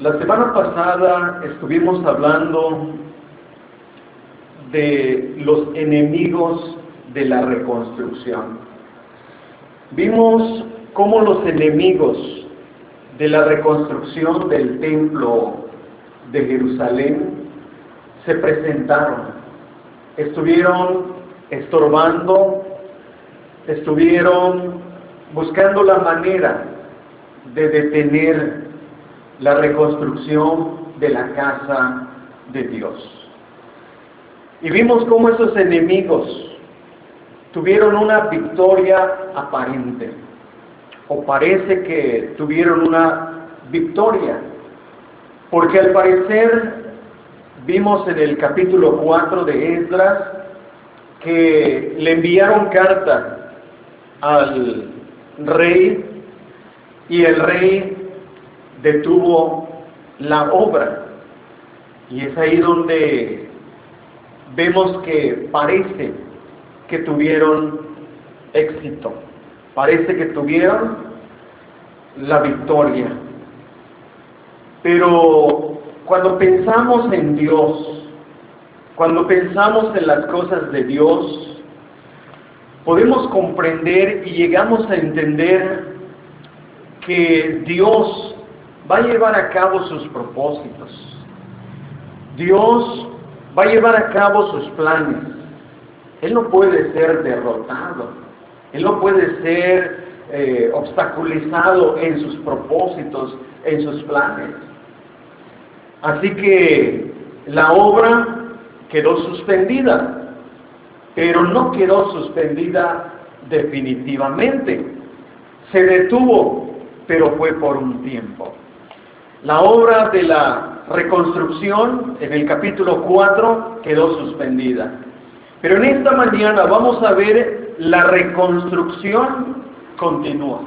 La semana pasada estuvimos hablando de los enemigos de la reconstrucción. Vimos cómo los enemigos de la reconstrucción del templo de Jerusalén se presentaron. Estuvieron estorbando, estuvieron buscando la manera de detener la reconstrucción de la casa de Dios. Y vimos cómo esos enemigos tuvieron una victoria aparente, o parece que tuvieron una victoria, porque al parecer vimos en el capítulo 4 de Esdras que le enviaron carta al rey y el rey detuvo la obra. Y es ahí donde vemos que parece que tuvieron éxito, parece que tuvieron la victoria. Pero cuando pensamos en Dios, cuando pensamos en las cosas de Dios, podemos comprender y llegamos a entender que Dios va a llevar a cabo sus propósitos. Dios va a llevar a cabo sus planes. Él no puede ser derrotado. Él no puede ser eh, obstaculizado en sus propósitos, en sus planes. Así que la obra quedó suspendida, pero no quedó suspendida definitivamente. Se detuvo, pero fue por un tiempo. La obra de la reconstrucción en el capítulo 4 quedó suspendida. Pero en esta mañana vamos a ver la reconstrucción continúa.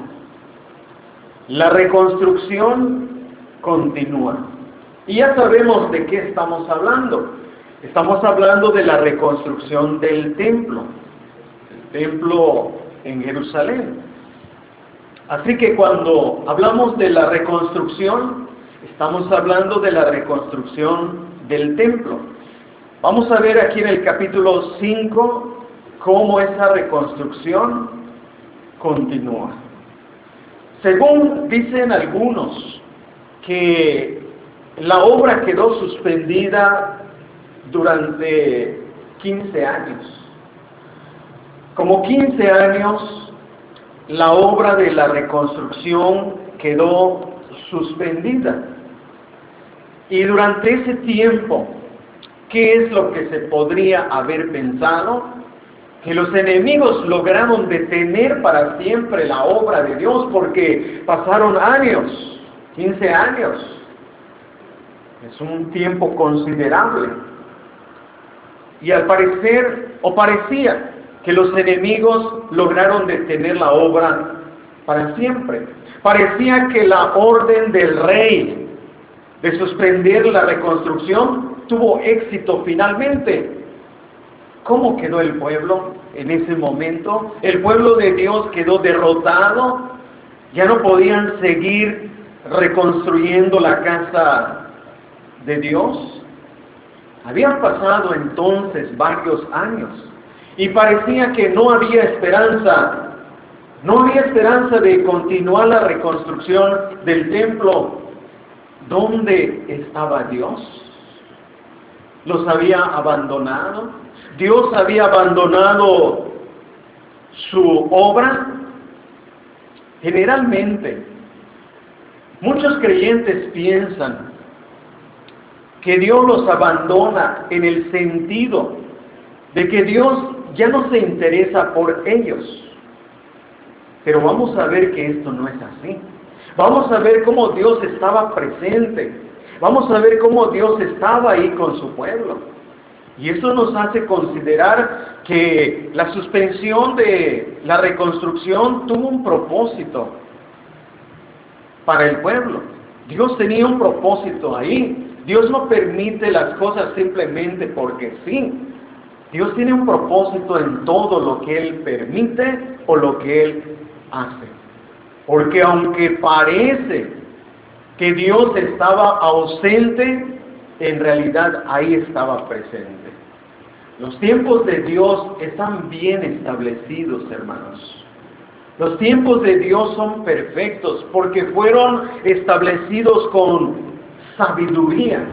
La reconstrucción continúa. Y ya sabemos de qué estamos hablando. Estamos hablando de la reconstrucción del templo, el templo en Jerusalén. Así que cuando hablamos de la reconstrucción, Estamos hablando de la reconstrucción del templo. Vamos a ver aquí en el capítulo 5 cómo esa reconstrucción continúa. Según dicen algunos que la obra quedó suspendida durante 15 años. Como 15 años, la obra de la reconstrucción quedó suspendida. Y durante ese tiempo, ¿qué es lo que se podría haber pensado? Que los enemigos lograron detener para siempre la obra de Dios porque pasaron años, 15 años. Es un tiempo considerable. Y al parecer, o parecía, que los enemigos lograron detener la obra para siempre. Parecía que la orden del rey de suspender la reconstrucción tuvo éxito finalmente. ¿Cómo quedó el pueblo en ese momento? El pueblo de Dios quedó derrotado. Ya no podían seguir reconstruyendo la casa de Dios. Habían pasado entonces varios años y parecía que no había esperanza no había esperanza de continuar la reconstrucción del templo. ¿Dónde estaba Dios? ¿Los había abandonado? ¿Dios había abandonado su obra? Generalmente, muchos creyentes piensan que Dios los abandona en el sentido de que Dios ya no se interesa por ellos. Pero vamos a ver que esto no es así. Vamos a ver cómo Dios estaba presente. Vamos a ver cómo Dios estaba ahí con su pueblo. Y eso nos hace considerar que la suspensión de la reconstrucción tuvo un propósito para el pueblo. Dios tenía un propósito ahí. Dios no permite las cosas simplemente porque sí. Dios tiene un propósito en todo lo que Él permite o lo que Él hace. Porque aunque parece que Dios estaba ausente, en realidad ahí estaba presente. Los tiempos de Dios están bien establecidos, hermanos. Los tiempos de Dios son perfectos porque fueron establecidos con sabiduría.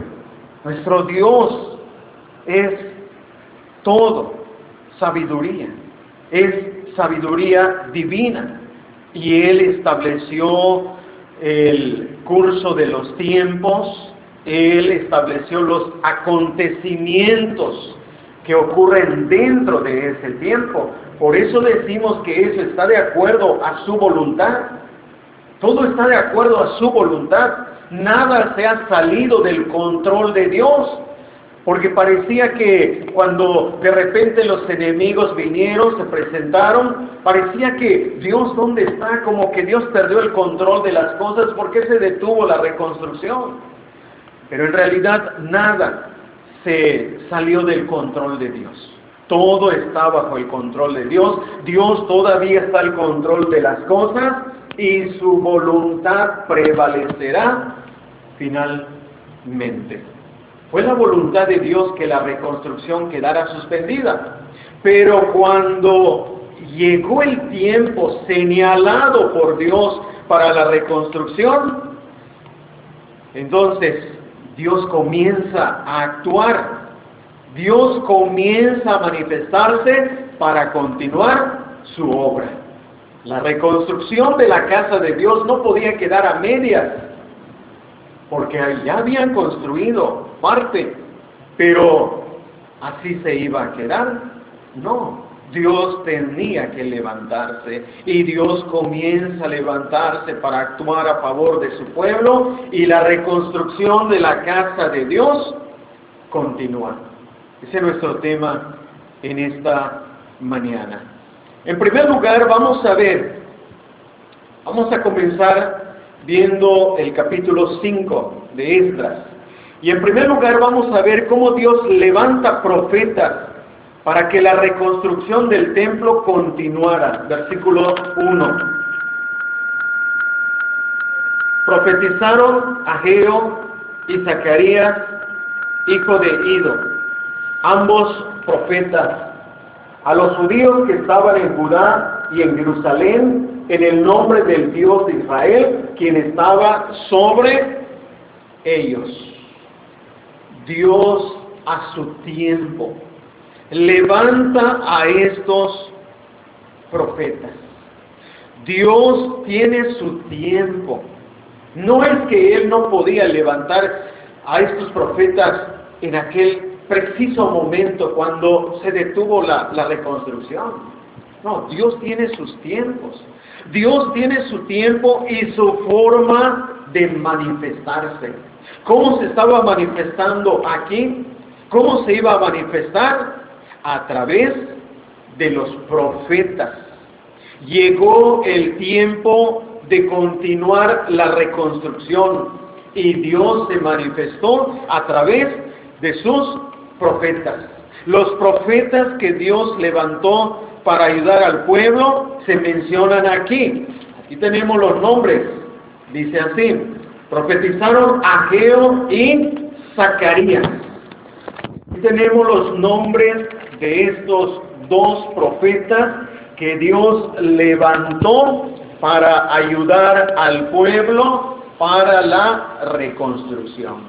Nuestro Dios es todo sabiduría. Es sabiduría divina. Y Él estableció el curso de los tiempos. Él estableció los acontecimientos que ocurren dentro de ese tiempo. Por eso decimos que eso está de acuerdo a su voluntad. Todo está de acuerdo a su voluntad. Nada se ha salido del control de Dios. Porque parecía que cuando de repente los enemigos vinieron, se presentaron, parecía que Dios dónde está, como que Dios perdió el control de las cosas, ¿por qué se detuvo la reconstrucción? Pero en realidad nada se salió del control de Dios. Todo está bajo el control de Dios. Dios todavía está al control de las cosas y su voluntad prevalecerá finalmente. Fue la voluntad de Dios que la reconstrucción quedara suspendida. Pero cuando llegó el tiempo señalado por Dios para la reconstrucción, entonces Dios comienza a actuar Dios comienza a manifestarse para continuar su obra. La reconstrucción de la casa de Dios no podía quedar a medias, porque ya habían construido parte, pero así se iba a quedar. No, Dios tenía que levantarse y Dios comienza a levantarse para actuar a favor de su pueblo y la reconstrucción de la casa de Dios continúa. Ese es nuestro tema en esta mañana. En primer lugar, vamos a ver, vamos a comenzar viendo el capítulo 5 de Esdras. Y en primer lugar vamos a ver cómo Dios levanta profetas para que la reconstrucción del templo continuara. Versículo 1. Profetizaron Ageo y Zacarías, hijo de Ido ambos profetas, a los judíos que estaban en Judá y en Jerusalén, en el nombre del Dios de Israel, quien estaba sobre ellos. Dios a su tiempo levanta a estos profetas. Dios tiene su tiempo. No es que Él no podía levantar a estos profetas en aquel preciso momento cuando se detuvo la, reconstrucción. No, Dios tiene sus tiempos. Dios tiene su tiempo y su forma de manifestarse. ¿Cómo se estaba manifestando aquí? ¿Cómo se iba a manifestar? A través de los profetas. Llegó el tiempo de continuar la reconstrucción y Dios se manifestó a través de sus profetas. Los profetas que Dios levantó para ayudar al pueblo se mencionan aquí. Aquí tenemos los nombres. Dice así, profetizaron Ageo y Zacarías. Aquí tenemos los nombres de estos dos profetas que Dios levantó para ayudar al pueblo para la reconstrucción.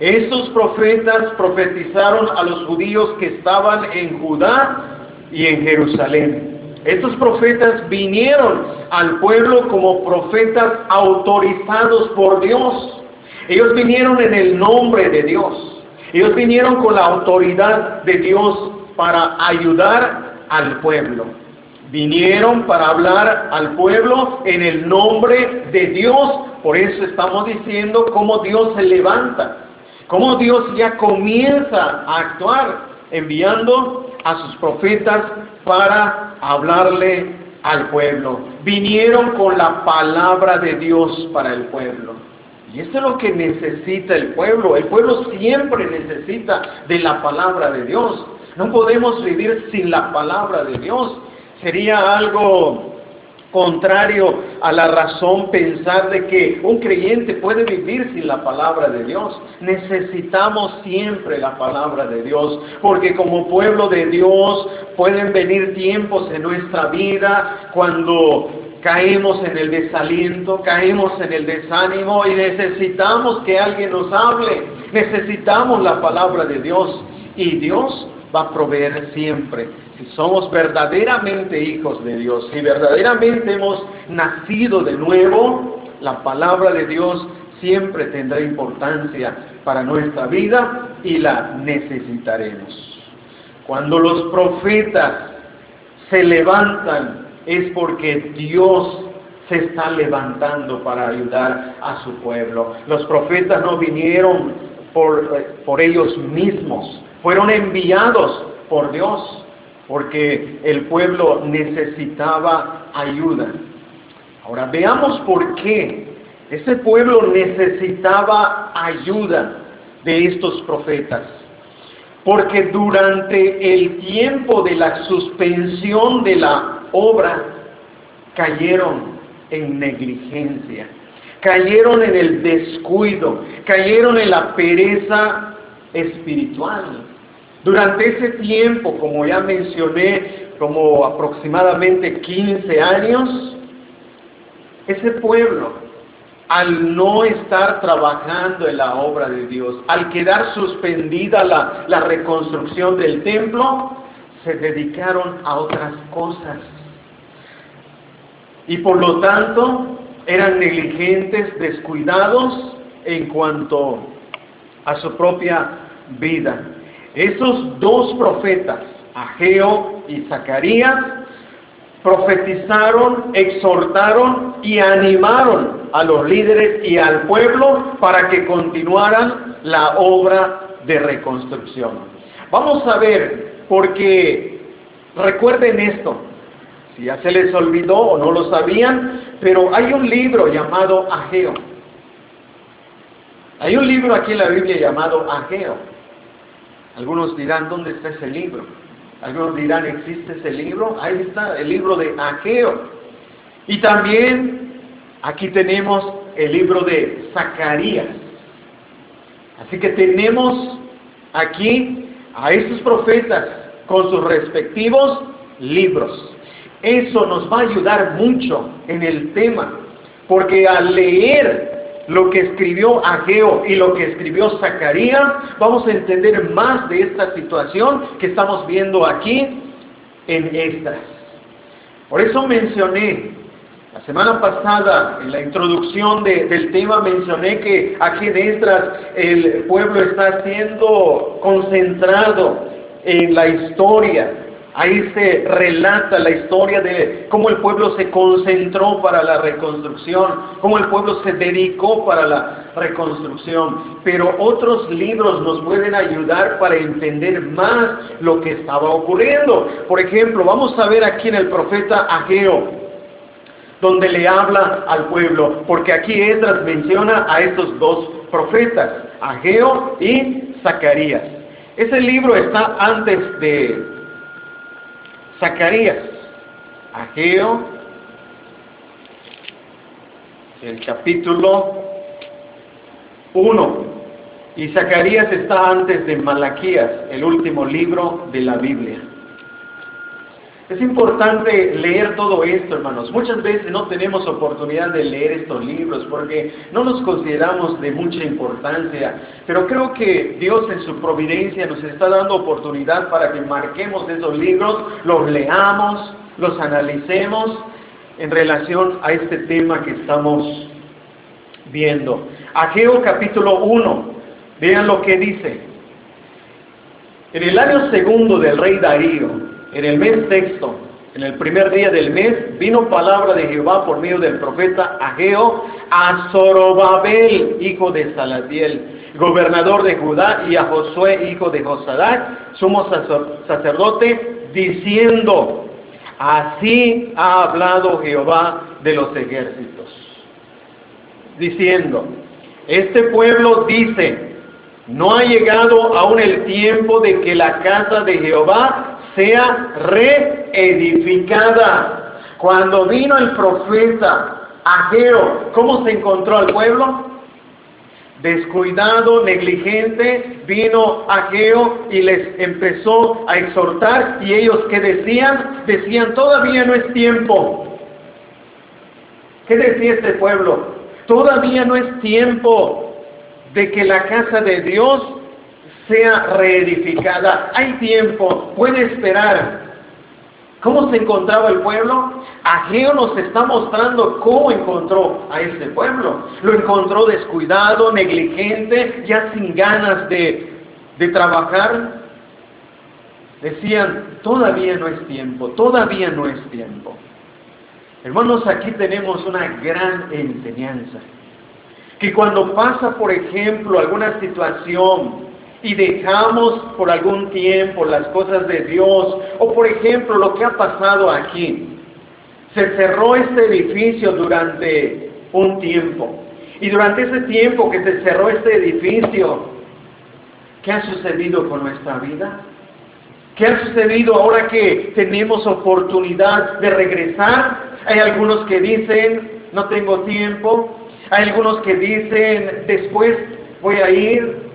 Estos profetas profetizaron a los judíos que estaban en Judá y en Jerusalén. Estos profetas vinieron al pueblo como profetas autorizados por Dios. Ellos vinieron en el nombre de Dios. Ellos vinieron con la autoridad de Dios para ayudar al pueblo. Vinieron para hablar al pueblo en el nombre de Dios. Por eso estamos diciendo cómo Dios se levanta cómo Dios ya comienza a actuar enviando a sus profetas para hablarle al pueblo. Vinieron con la palabra de Dios para el pueblo. Y esto es lo que necesita el pueblo. El pueblo siempre necesita de la palabra de Dios. No podemos vivir sin la palabra de Dios. Sería algo contrario a la razón pensar de que un creyente puede vivir sin la palabra de Dios. Necesitamos siempre la palabra de Dios, porque como pueblo de Dios pueden venir tiempos en nuestra vida cuando caemos en el desaliento, caemos en el desánimo y necesitamos que alguien nos hable. Necesitamos la palabra de Dios y Dios va a proveer siempre si somos verdaderamente hijos de Dios, si verdaderamente hemos nacido de nuevo, la palabra de Dios siempre tendrá importancia para nuestra vida y la necesitaremos. Cuando los profetas se levantan es porque Dios se está levantando para ayudar a su pueblo. Los profetas no vinieron por, eh, por ellos mismos, fueron enviados por Dios porque el pueblo necesitaba ayuda. Ahora veamos por qué ese pueblo necesitaba ayuda de estos profetas. Porque durante el tiempo de la suspensión de la obra cayeron en negligencia, cayeron en el descuido, cayeron en la pereza espiritual. Durante ese tiempo, como ya mencioné, como aproximadamente 15 años, ese pueblo, al no estar trabajando en la obra de Dios, al quedar suspendida la, la reconstrucción del templo, se dedicaron a otras cosas. Y por lo tanto, eran negligentes, descuidados en cuanto a su propia vida. Esos dos profetas, Ageo y Zacarías, profetizaron, exhortaron y animaron a los líderes y al pueblo para que continuaran la obra de reconstrucción. Vamos a ver, porque recuerden esto, si ya se les olvidó o no lo sabían, pero hay un libro llamado Ageo. Hay un libro aquí en la Biblia llamado Ageo. Algunos dirán, ¿dónde está ese libro? Algunos dirán, ¿existe ese libro? Ahí está, el libro de Ageo. Y también aquí tenemos el libro de Zacarías. Así que tenemos aquí a estos profetas con sus respectivos libros. Eso nos va a ayudar mucho en el tema, porque al leer lo que escribió Ageo y lo que escribió Zacarías, vamos a entender más de esta situación que estamos viendo aquí en estas. Por eso mencioné, la semana pasada, en la introducción del tema, mencioné que aquí en estas el pueblo está siendo concentrado en la historia Ahí se relata la historia de cómo el pueblo se concentró para la reconstrucción, cómo el pueblo se dedicó para la reconstrucción. Pero otros libros nos pueden ayudar para entender más lo que estaba ocurriendo. Por ejemplo, vamos a ver aquí en el profeta Ageo, donde le habla al pueblo, porque aquí Esdras menciona a estos dos profetas, Ageo y Zacarías. Ese libro está antes de Zacarías, Ageo, el capítulo 1. Y Zacarías está antes de Malaquías, el último libro de la Biblia. Es importante leer todo esto, hermanos. Muchas veces no tenemos oportunidad de leer estos libros porque no nos consideramos de mucha importancia. Pero creo que Dios en su providencia nos está dando oportunidad para que marquemos esos libros, los leamos, los analicemos en relación a este tema que estamos viendo. Ageo capítulo 1, vean lo que dice. En el año segundo del rey Darío, en el mes sexto, en el primer día del mes, vino palabra de Jehová por medio del profeta Ageo a Zorobabel, hijo de Salatiel, gobernador de Judá, y a Josué, hijo de Josadac, sumo sacerdote, diciendo, así ha hablado Jehová de los ejércitos, diciendo, este pueblo dice, no ha llegado aún el tiempo de que la casa de Jehová sea reedificada, Cuando vino el profeta Ageo, ¿cómo se encontró al pueblo? Descuidado, negligente, vino Ageo y les empezó a exhortar y ellos que decían, decían, todavía no es tiempo. ¿Qué decía este pueblo? Todavía no es tiempo de que la casa de Dios sea reedificada. Hay tiempo, puede esperar. ¿Cómo se encontraba el pueblo? Ageo nos está mostrando cómo encontró a ese pueblo. Lo encontró descuidado, negligente, ya sin ganas de, de trabajar. Decían, todavía no es tiempo, todavía no es tiempo. Hermanos, aquí tenemos una gran enseñanza. Que cuando pasa, por ejemplo, alguna situación y dejamos por algún tiempo las cosas de Dios, o por ejemplo lo que ha pasado aquí, se cerró este edificio durante un tiempo, y durante ese tiempo que se cerró este edificio, ¿qué ha sucedido con nuestra vida? ¿Qué ha sucedido ahora que tenemos oportunidad de regresar? Hay algunos que dicen, no tengo tiempo. Hay algunos que dicen, después voy a ir.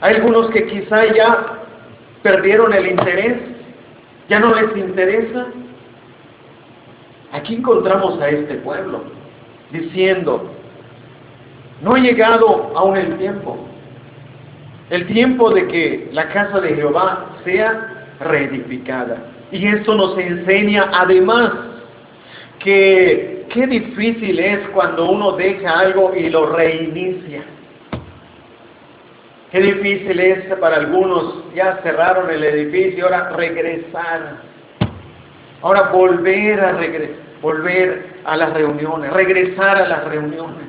Hay algunos que quizá ya perdieron el interés, ya no les interesa. Aquí encontramos a este pueblo diciendo, no ha llegado aún el tiempo, el tiempo de que la casa de Jehová sea reedificada. Y esto nos enseña además que qué difícil es cuando uno deja algo y lo reinicia. Qué difícil es para algunos, ya cerraron el edificio, ahora regresar. Ahora volver a regresar, volver a las reuniones, regresar a las reuniones.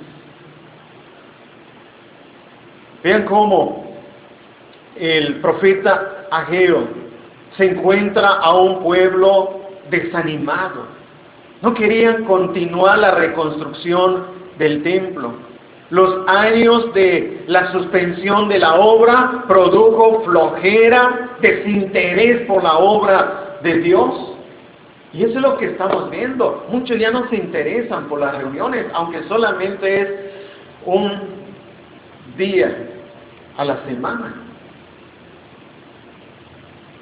Vean cómo el profeta Ageo se encuentra a un pueblo desanimado. No querían continuar la reconstrucción del templo. Los años de la suspensión de la obra produjo flojera, desinterés por la obra de Dios. Y eso es lo que estamos viendo. Muchos ya no se interesan por las reuniones, aunque solamente es un día a la semana.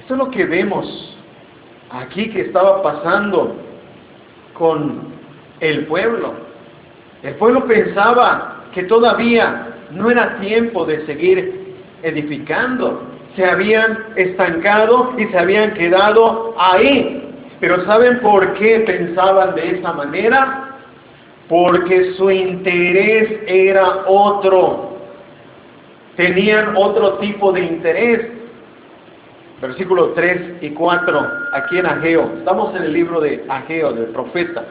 Eso es lo que vemos aquí que estaba pasando con el pueblo. El pueblo pensaba que todavía no era tiempo de seguir edificando. Se habían estancado y se habían quedado ahí. Pero ¿saben por qué pensaban de esa manera? Porque su interés era otro. Tenían otro tipo de interés. Versículos 3 y 4, aquí en Ageo. Estamos en el libro de Ageo, del profeta.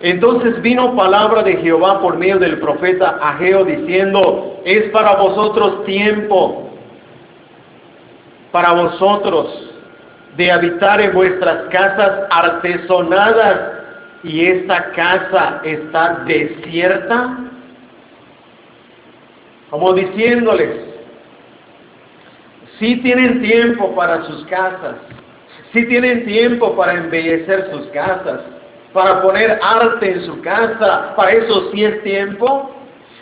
Entonces vino palabra de Jehová por medio del profeta Ageo diciendo, es para vosotros tiempo, para vosotros, de habitar en vuestras casas artesonadas y esta casa está desierta. Como diciéndoles, si tienen tiempo para sus casas, si tienen tiempo para embellecer sus casas, para poner arte en su casa, para eso sí es tiempo,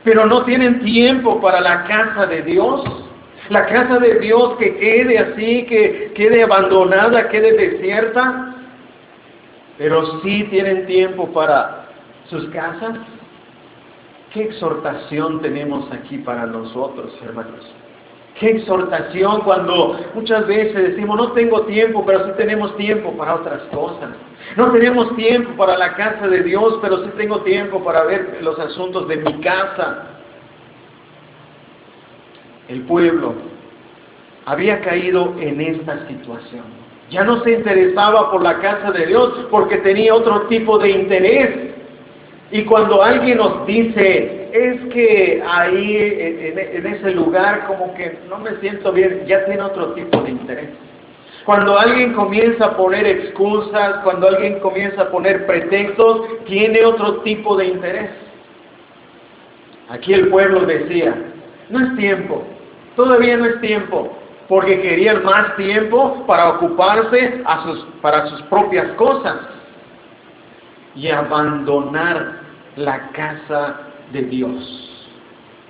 pero no tienen tiempo para la casa de Dios. La casa de Dios que quede así, que quede abandonada, quede desierta, pero sí tienen tiempo para sus casas. ¿Qué exhortación tenemos aquí para nosotros, hermanos? Qué exhortación cuando muchas veces decimos, no tengo tiempo, pero sí tenemos tiempo para otras cosas. No tenemos tiempo para la casa de Dios, pero sí tengo tiempo para ver los asuntos de mi casa. El pueblo había caído en esta situación. Ya no se interesaba por la casa de Dios porque tenía otro tipo de interés. Y cuando alguien nos dice, es que ahí en, ese lugar como que no me siento bien, ya tiene otro tipo de interés. Cuando alguien comienza a poner excusas, cuando alguien comienza a poner pretextos, tiene otro tipo de interés. Aquí el pueblo decía, no es tiempo, todavía no es tiempo, porque querían más tiempo para ocuparse para sus propias cosas. y abandonar la casa de Dios.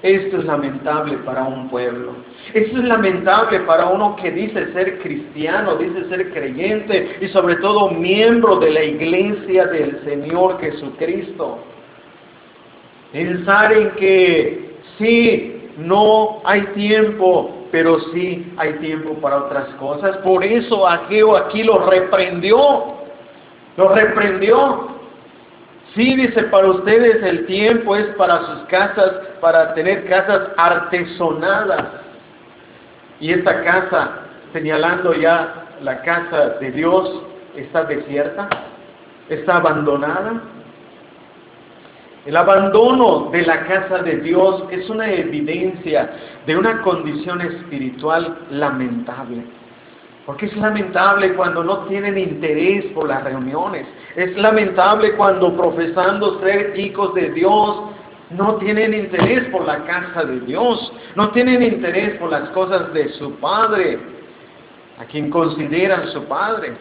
Esto es lamentable para un pueblo. Esto es lamentable para uno que dice ser cristiano, dice ser creyente y sobre todo miembro de la iglesia del Señor Jesucristo. Pensar en que sí, no hay tiempo, pero sí hay tiempo para otras cosas. Por eso Ageo aquí lo reprendió. Lo reprendió. Sí, dice, para ustedes el tiempo es para sus casas, para tener casas artesonadas. Y esta casa, señalando ya la casa de Dios, está desierta, está abandonada. El abandono de la casa de Dios es una evidencia de una condición espiritual lamentable. Porque es lamentable cuando no tienen interés por las reuniones. Es lamentable cuando profesando ser hijos de Dios no tienen interés por la casa de Dios. No tienen interés por las cosas de su Padre, a quien consideran su Padre.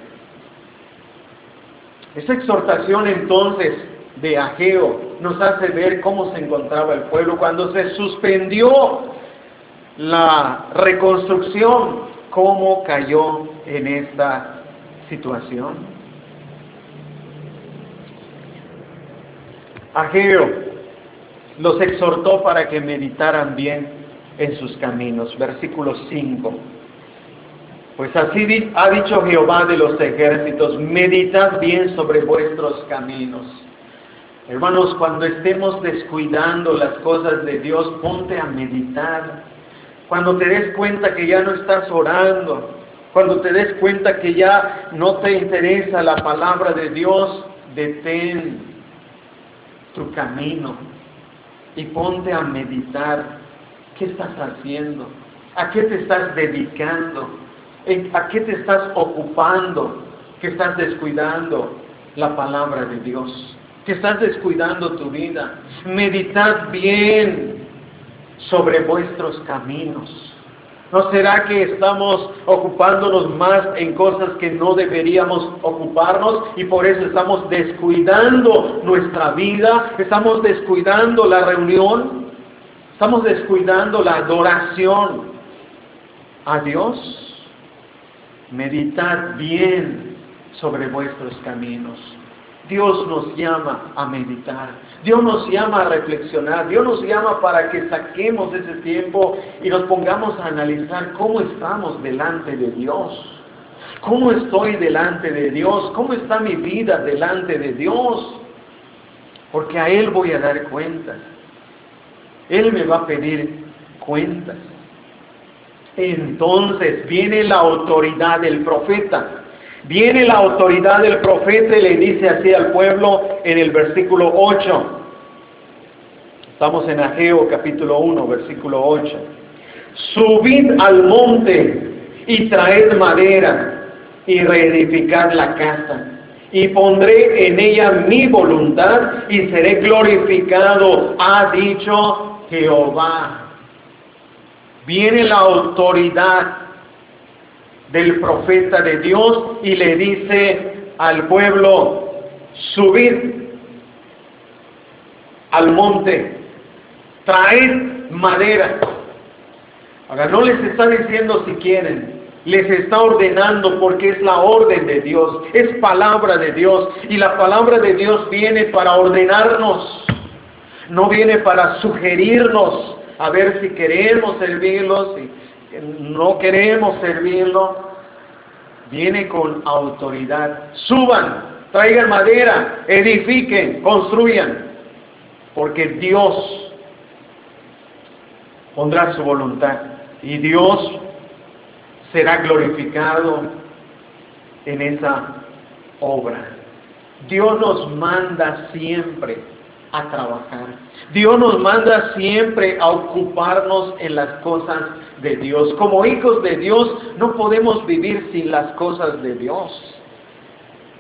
Esa exhortación entonces de Ageo nos hace ver cómo se encontraba el pueblo cuando se suspendió la reconstrucción cómo cayó en esta situación. Ageo los exhortó para que meditaran bien en sus caminos. Versículo 5. Pues así ha dicho Jehová de los ejércitos, meditad bien sobre vuestros caminos. Hermanos, cuando estemos descuidando las cosas de Dios, ponte a meditar cuando te des cuenta que ya no estás orando, cuando te des cuenta que ya no te interesa la palabra de Dios, detén tu camino y ponte a meditar. Qué estás haciendo, a qué te estás dedicando, a qué te estás ocupando, que estás descuidando la palabra de Dios, que estás descuidando tu vida. Meditad bien sobre vuestros caminos. ¿No será que estamos ocupándonos más en cosas que no deberíamos ocuparnos y por eso estamos descuidando nuestra vida? ¿Estamos descuidando la reunión? ¿Estamos descuidando la adoración a Dios? Meditad bien sobre vuestros caminos. Dios nos llama a meditar, Dios nos llama a reflexionar, Dios nos llama para que saquemos ese tiempo y nos pongamos a analizar cómo estamos delante de Dios. ¿Cómo estoy delante de Dios? ¿Cómo está mi vida delante de Dios? Porque a Él voy a dar cuentas. Él me va a pedir cuentas. Entonces viene la autoridad del profeta Viene la autoridad del profeta y le dice así al pueblo en el versículo 8. Estamos en Ageo capítulo 1, versículo 8. Subid al monte y traed madera y reedificad la casa. Y pondré en ella mi voluntad y seré glorificado, ha dicho Jehová. Viene la autoridad del profeta de Dios y le dice al pueblo, subid al monte, traed madera. Ahora no les está diciendo si quieren, les está ordenando porque es la orden de Dios, es palabra de Dios y la palabra de Dios viene para ordenarnos, no viene para sugerirnos a ver si queremos servirlos, no queremos servirlo, viene con autoridad. Suban, traigan madera, edifiquen, construyan, porque Dios pondrá su voluntad y Dios será glorificado en esa obra. Dios nos manda siempre a trabajar. Dios nos manda siempre a ocuparnos en las cosas de Dios. Como hijos de Dios no podemos vivir sin las cosas de Dios.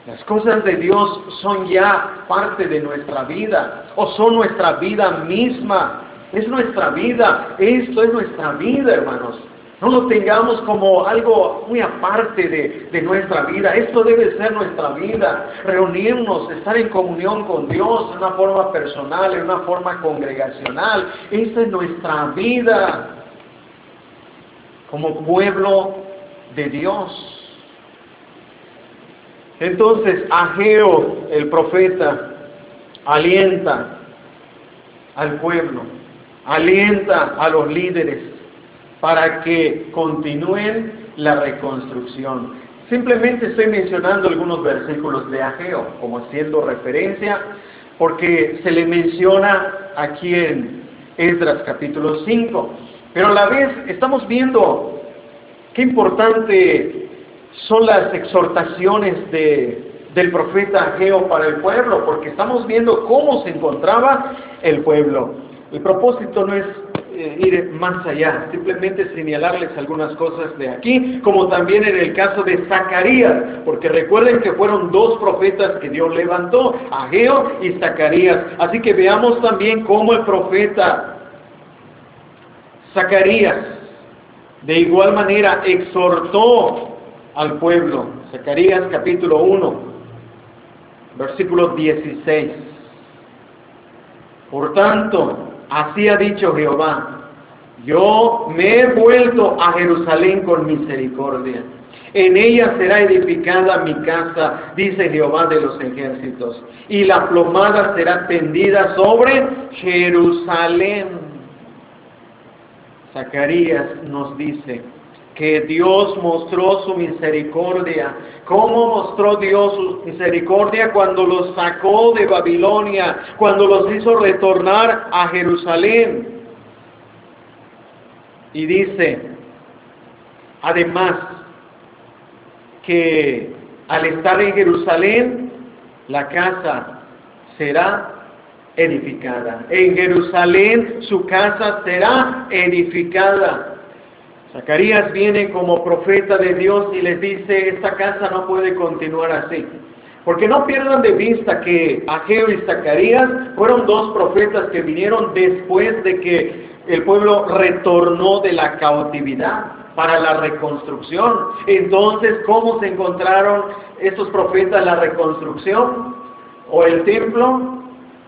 Las cosas de Dios son ya parte de nuestra vida o son nuestra vida misma. Es nuestra vida. Esto es nuestra vida, hermanos. No lo tengamos como algo muy aparte de, nuestra vida. Esto debe ser nuestra vida. Reunirnos, estar en comunión con Dios de una forma personal, en una forma congregacional. Esa es nuestra vida como pueblo de Dios. Entonces Ageo, el profeta, alienta al pueblo, alienta a los líderes para que continúen la reconstrucción. Simplemente estoy mencionando algunos versículos de Ageo como haciendo referencia, porque se le menciona aquí en Esdras capítulo 5. Pero a la vez estamos viendo qué importante son las exhortaciones de, del profeta Ageo para el pueblo, porque estamos viendo cómo se encontraba el pueblo. El propósito no es eh, ir más allá, simplemente señalarles algunas cosas de aquí, como también en el caso de Zacarías, porque recuerden que fueron dos profetas que Dios levantó, Ageo y Zacarías. Así que veamos también cómo el profeta Zacarías de igual manera exhortó al pueblo. Zacarías capítulo 1, versículo 16. Por tanto, así ha dicho Jehová, yo me he vuelto a Jerusalén con misericordia. En ella será edificada mi casa, dice Jehová de los ejércitos, y la plomada será tendida sobre Jerusalén. Zacarías nos dice que Dios mostró su misericordia. ¿Cómo mostró Dios su misericordia cuando los sacó de Babilonia, cuando los hizo retornar a Jerusalén? Y dice, además, que al estar en Jerusalén, la casa será edificada. En Jerusalén su casa será edificada. Zacarías viene como profeta de Dios y les dice, esta casa no puede continuar así. Porque no pierdan de vista que Ageo y Zacarías fueron dos profetas que vinieron después de que el pueblo retornó de la cautividad para la reconstrucción. Entonces, ¿cómo se encontraron estos profetas la reconstrucción? ¿O el templo?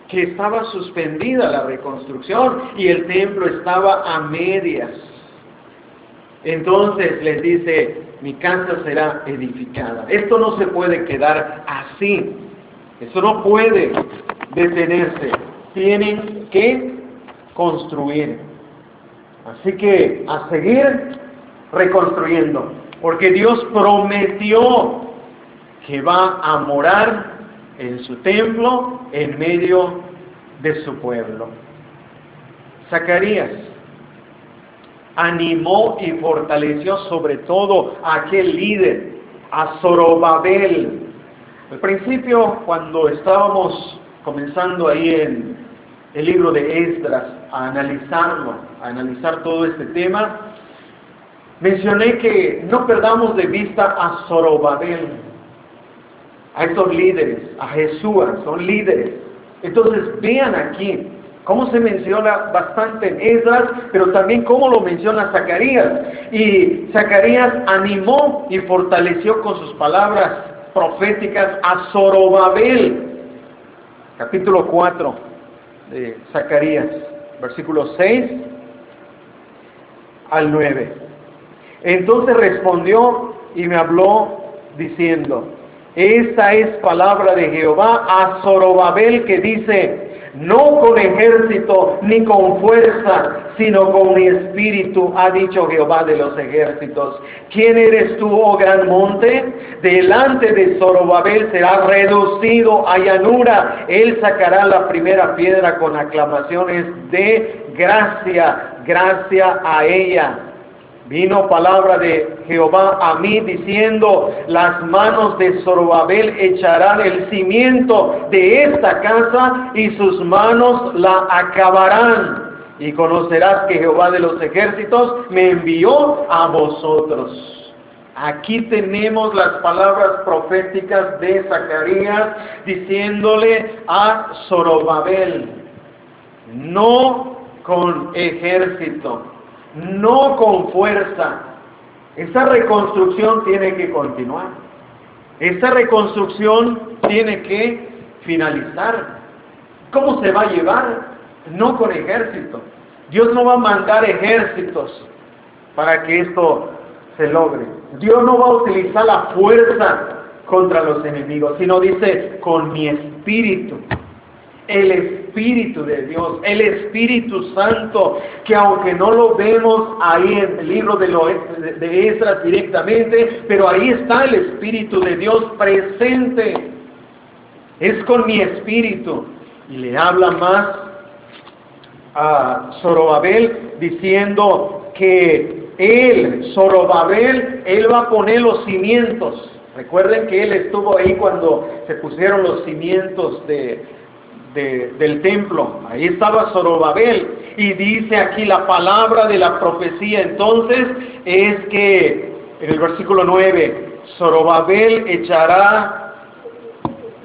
que estaba suspendida la reconstrucción y el templo estaba a medias. Entonces les dice, mi casa será edificada. Esto no se puede quedar así. Esto no puede detenerse. Tienen que construir. Así que a seguir reconstruyendo. Porque Dios prometió que va a morar en su templo, en medio de su pueblo. Zacarías animó y fortaleció sobre todo a aquel líder, a Zorobabel. Al principio, cuando estábamos comenzando ahí en el libro de Esdras a analizarlo, a analizar todo este tema, mencioné que no perdamos de vista a Zorobabel, a estos líderes, a Jesús, son líderes. Entonces vean aquí cómo se menciona bastante en Esdras, pero también cómo lo menciona Zacarías. Y Zacarías animó y fortaleció con sus palabras proféticas a Zorobabel. Capítulo 4 de Zacarías, versículo 6 al 9. Entonces respondió y me habló diciendo, esta es palabra de Jehová a Zorobabel que dice, no con ejército ni con fuerza, sino con mi espíritu, ha dicho Jehová de los ejércitos. ¿Quién eres tú, oh gran monte? Delante de Zorobabel será reducido a llanura. Él sacará la primera piedra con aclamaciones de gracia, gracia a ella. Vino palabra de Jehová a mí diciendo, las manos de Zorobabel echarán el cimiento de esta casa y sus manos la acabarán. Y conocerás que Jehová de los ejércitos me envió a vosotros. Aquí tenemos las palabras proféticas de Zacarías diciéndole a Zorobabel, no con ejército, no con fuerza. Esa reconstrucción tiene que continuar. Esa reconstrucción tiene que finalizar. ¿Cómo se va a llevar? No con ejército. Dios no va a mandar ejércitos para que esto se logre. Dios no va a utilizar la fuerza contra los enemigos, sino dice, con mi espíritu. El Espíritu de Dios, el Espíritu Santo, que aunque no lo vemos ahí en el libro de, lo, de directamente, pero ahí está el Espíritu de Dios presente. Es con mi Espíritu. Y le habla más a Zorobabel diciendo que él, Zorobabel, él va a poner los cimientos. Recuerden que él estuvo ahí cuando se pusieron los cimientos de, del templo. Ahí estaba Zorobabel. Y dice aquí la palabra de la profecía entonces es que en el versículo 9, Zorobabel echará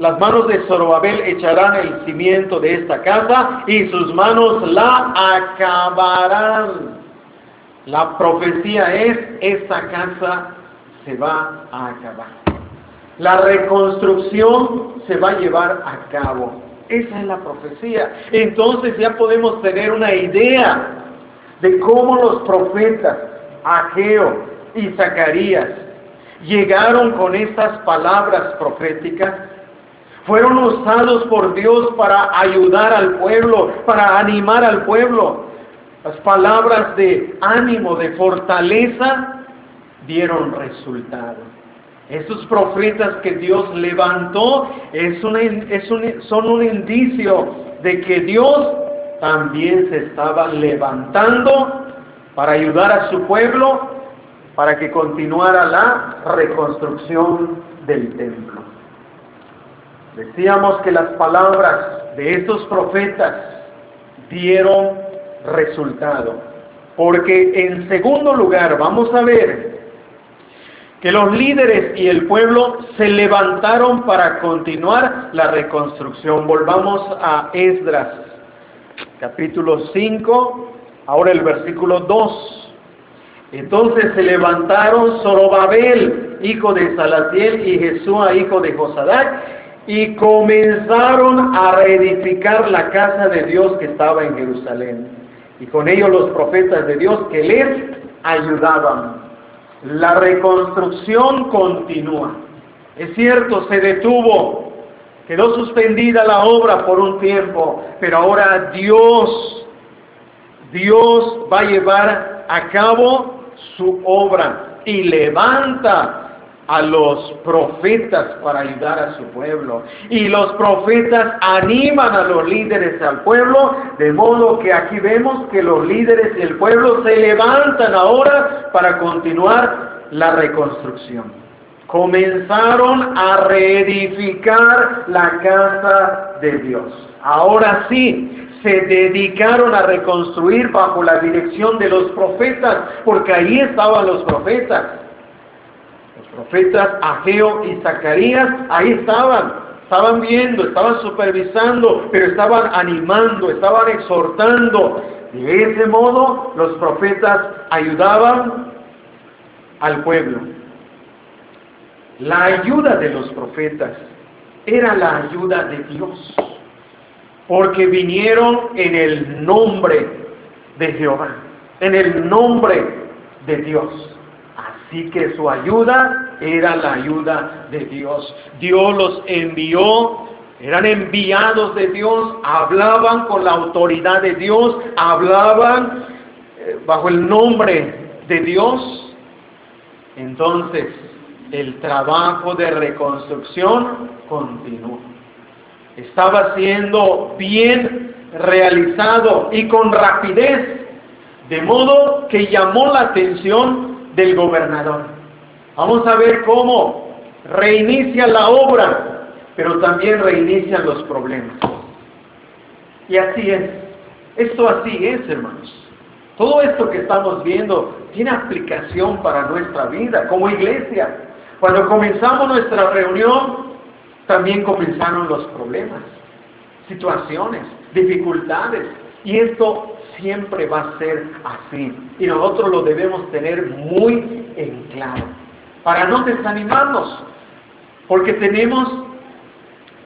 las manos de Zorobabel echarán el cimiento de esta casa y sus manos la acabarán. La profecía es, esta casa se va a acabar. La reconstrucción se va a llevar a cabo. Esa es la profecía. Entonces ya podemos tener una idea de cómo los profetas Ageo y Zacarías llegaron con estas palabras proféticas fueron usados por Dios para ayudar al pueblo, para animar al pueblo. Las palabras de ánimo, de fortaleza, dieron resultado. Esos profetas que Dios levantó son un indicio de que Dios también se estaba levantando para ayudar a su pueblo, para que continuara la reconstrucción del templo. Decíamos que las palabras de estos profetas dieron resultado. Porque en segundo lugar vamos a ver que los líderes y el pueblo se levantaron para continuar la reconstrucción. Volvamos a Esdras, capítulo 5, ahora el versículo 2. Entonces se levantaron Zorobabel, hijo de Salatiel, y Jesúa, hijo de Josadac, y comenzaron a reedificar la casa de Dios que estaba en Jerusalén. Y con ellos los profetas de Dios que les ayudaban. La reconstrucción continúa. Es cierto, se detuvo, quedó suspendida la obra por un tiempo, pero ahora Dios, Dios va a llevar a cabo su obra y levanta a los profetas para ayudar a su pueblo. Y los profetas animan a los líderes al pueblo, de modo que aquí vemos que los líderes del pueblo se levantan ahora para continuar la reconstrucción. Comenzaron a reedificar la casa de Dios. Ahora sí, se dedicaron a reconstruir bajo la dirección de los profetas, porque ahí estaban los profetas profetas Ageo y Zacarías ahí estaban, estaban viendo, estaban supervisando, pero estaban animando, estaban exhortando. De ese modo los profetas ayudaban al pueblo. La ayuda de los profetas era la ayuda de Dios, porque vinieron en el nombre de Jehová, en el nombre de Dios. Así que su ayuda era la ayuda de Dios. Dios los envió, eran enviados de Dios, hablaban con la autoridad de Dios, hablaban eh, bajo el nombre de Dios. Entonces, el trabajo de reconstrucción continuó. Estaba siendo bien realizado y con rapidez, de modo que llamó la atención del gobernador. Vamos a ver cómo reinicia la obra, pero también reinician los problemas. Y así es. Esto así es, hermanos. Todo esto que estamos viendo tiene aplicación para nuestra vida como iglesia. Cuando comenzamos nuestra reunión, también comenzaron los problemas, situaciones, dificultades. Y esto siempre va a ser así. Y nosotros lo debemos tener muy en claro. Para no desanimarnos. Porque tenemos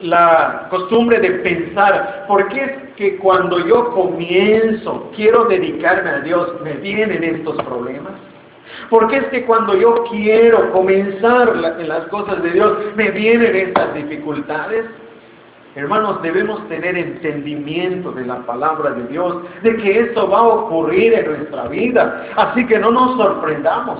la costumbre de pensar, ¿por qué es que cuando yo comienzo, quiero dedicarme a Dios, me vienen estos problemas? ¿Por qué es que cuando yo quiero comenzar en las cosas de Dios, me vienen estas dificultades? Hermanos, debemos tener entendimiento de la palabra de Dios, de que esto va a ocurrir en nuestra vida. Así que no nos sorprendamos.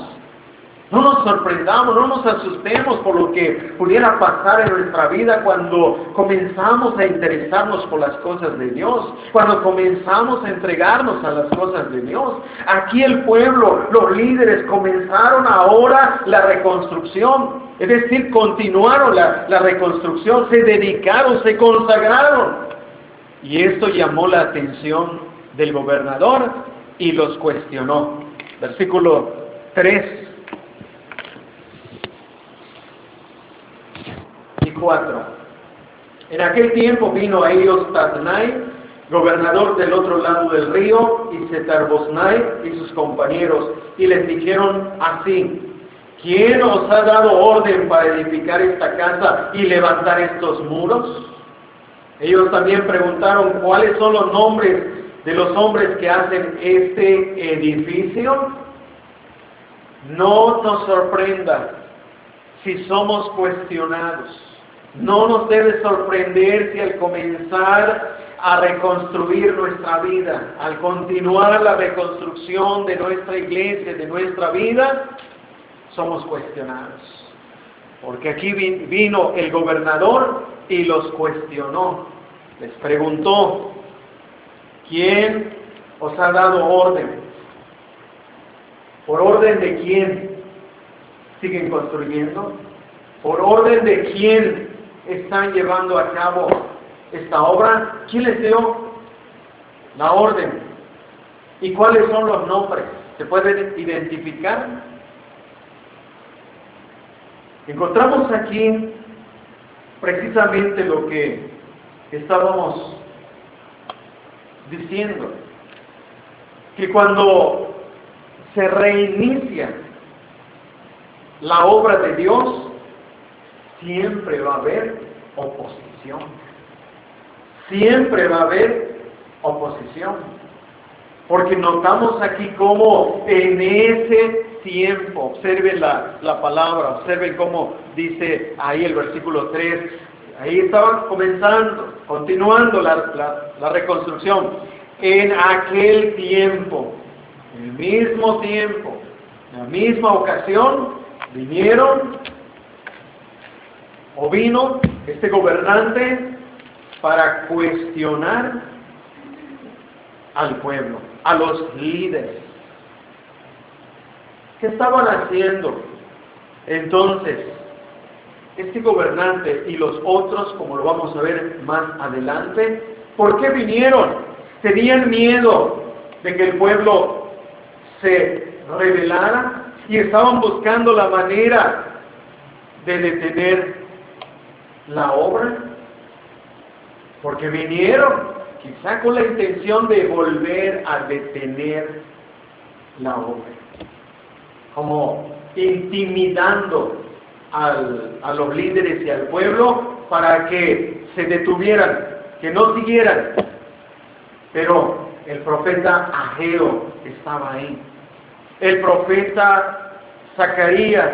No nos sorprendamos, no nos asustemos por lo que pudiera pasar en nuestra vida cuando comenzamos a interesarnos por las cosas de Dios, cuando comenzamos a entregarnos a las cosas de Dios. Aquí el pueblo, los líderes comenzaron ahora la reconstrucción, es decir, continuaron la, reconstrucción, se dedicaron, se consagraron. Y esto llamó la atención del gobernador y los cuestionó. Versículo 3 En aquel tiempo vino a ellos Tatnai, gobernador del otro lado del río, y Setarbosnai y sus compañeros, y les dijeron así, ¿quién os ha dado orden para edificar esta casa y levantar estos muros? Ellos también preguntaron cuáles son los nombres de los hombres que hacen este edificio. No nos sorprenda si somos cuestionados. No nos debe sorprender si al comenzar a reconstruir nuestra vida, al continuar la reconstrucción de nuestra iglesia, de nuestra vida, somos cuestionados. Porque aquí vino el gobernador y los cuestionó. Les preguntó, ¿quién os ha dado orden? ¿Por orden de quién siguen construyendo? ¿Por orden de quién están llevando a cabo esta obra? ¿Quién les dio la orden? ¿Y cuáles son los nombres? ¿Se pueden identificar? Encontramos aquí precisamente lo que estábamos diciendo, que cuando se reinicia la obra de Dios, siempre va a haber oposición. Siempre va a haber oposición. Porque notamos aquí cómo en ese tiempo, observen la, palabra, observen cómo dice ahí el versículo 3, ahí estaban comenzando, continuando la, la reconstrucción. En aquel tiempo, el mismo tiempo, en la misma ocasión, vinieron o vino este gobernante para cuestionar al pueblo, a los líderes. ¿Qué estaban haciendo? Entonces, este gobernante y los otros, como lo vamos a ver más adelante, ¿por qué vinieron? Tenían miedo de que el pueblo se rebelara y estaban buscando la manera de detener la obra, porque vinieron quizá con la intención de volver a detener la obra, como intimidando a los líderes y al pueblo para que se detuvieran, que no siguieran. Pero el profeta Ageo estaba ahí. El profeta Zacarías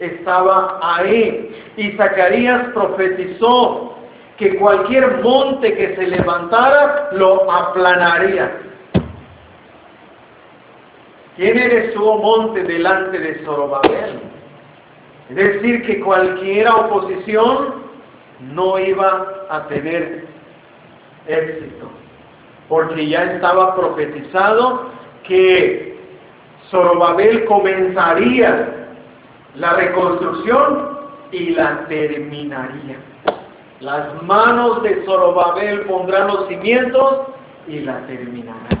estaba ahí. Y Zacarías profetizó que cualquier monte que se levantara lo aplanaría. ¿Quién eres su monte delante de Zorobabel? Es decir, que cualquier oposición no iba a tener éxito, porque ya estaba profetizado que Zorobabel comenzaría la reconstrucción y la terminaría. Las manos de Zorobabel pondrán los cimientos y la terminarán.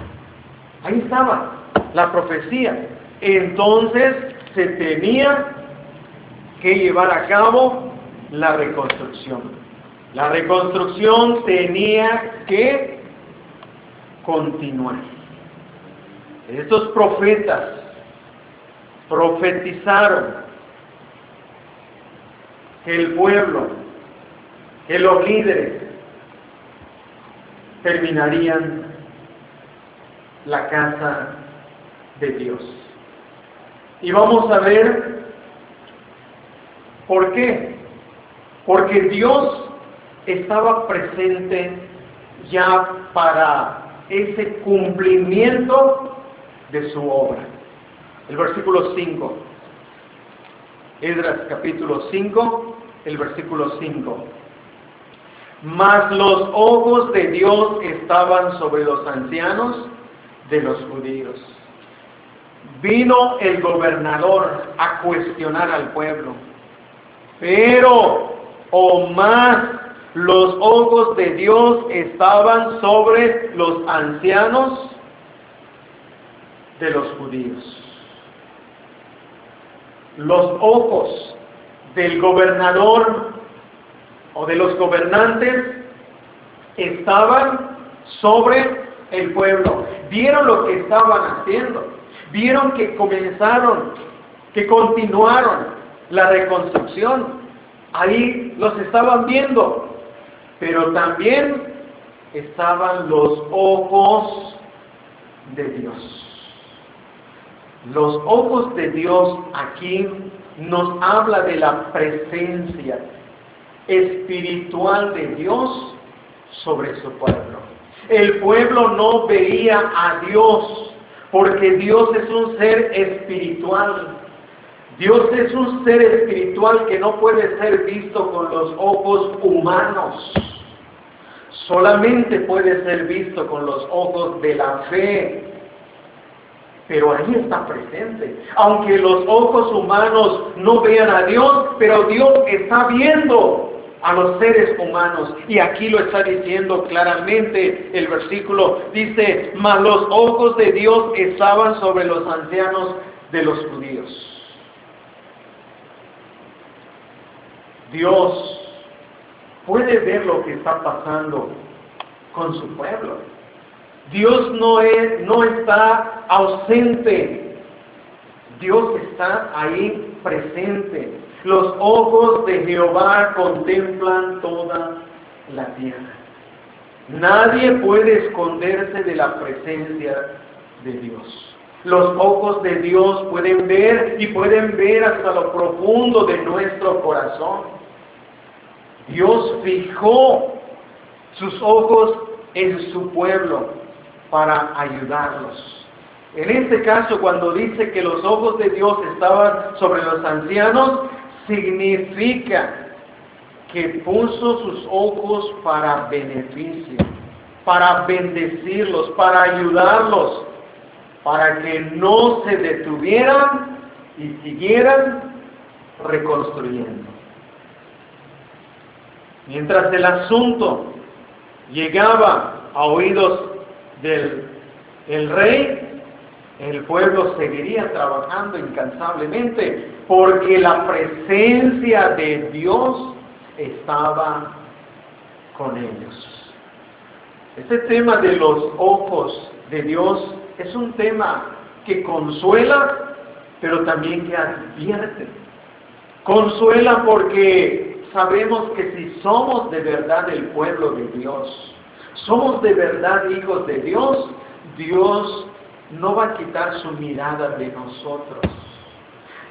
Ahí estaba la profecía. Entonces se tenía que llevar a cabo la reconstrucción. La reconstrucción tenía que continuar. Estos profetas profetizaron que el pueblo, que los líderes terminarían la casa de Dios. Y vamos a ver por qué. Porque Dios estaba presente ya para ese cumplimiento de su obra. El versículo 5. Edras capítulo 5, el versículo 5. Mas los ojos de Dios estaban sobre los ancianos de los judíos. Vino el gobernador a cuestionar al pueblo. Pero, o más, los ojos de Dios estaban sobre los ancianos de los judíos. Los ojos del gobernador o de los gobernantes estaban sobre el pueblo. Vieron lo que estaban haciendo. Vieron que comenzaron, que continuaron la reconstrucción. Ahí los estaban viendo. Pero también estaban los ojos de Dios. Los ojos de Dios aquí nos habla de la presencia espiritual de Dios sobre su pueblo. El pueblo no veía a Dios porque Dios es un ser espiritual. Dios es un ser espiritual que no puede ser visto con los ojos humanos. Solamente puede ser visto con los ojos de la fe. Pero ahí está presente. Aunque los ojos humanos no vean a Dios, pero Dios está viendo a los seres humanos. Y aquí lo está diciendo claramente el versículo. Dice, mas los ojos de Dios estaban sobre los ancianos de los judíos. Dios puede ver lo que está pasando con su pueblo. Dios no, es, no está ausente. Dios está ahí presente. Los ojos de Jehová contemplan toda la tierra. Nadie puede esconderse de la presencia de Dios. Los ojos de Dios pueden ver y pueden ver hasta lo profundo de nuestro corazón. Dios fijó sus ojos en su pueblo para ayudarlos. En este caso, cuando dice que los ojos de Dios estaban sobre los ancianos, significa que puso sus ojos para beneficio, para bendecirlos, para ayudarlos, para que no se detuvieran y siguieran reconstruyendo. Mientras el asunto llegaba a oídos del el rey, el pueblo seguiría trabajando incansablemente porque la presencia de Dios estaba con ellos. Este tema de los ojos de Dios es un tema que consuela, pero también que advierte. Consuela porque sabemos que si somos de verdad el pueblo de Dios, somos de verdad hijos de Dios, Dios no va a quitar su mirada de nosotros.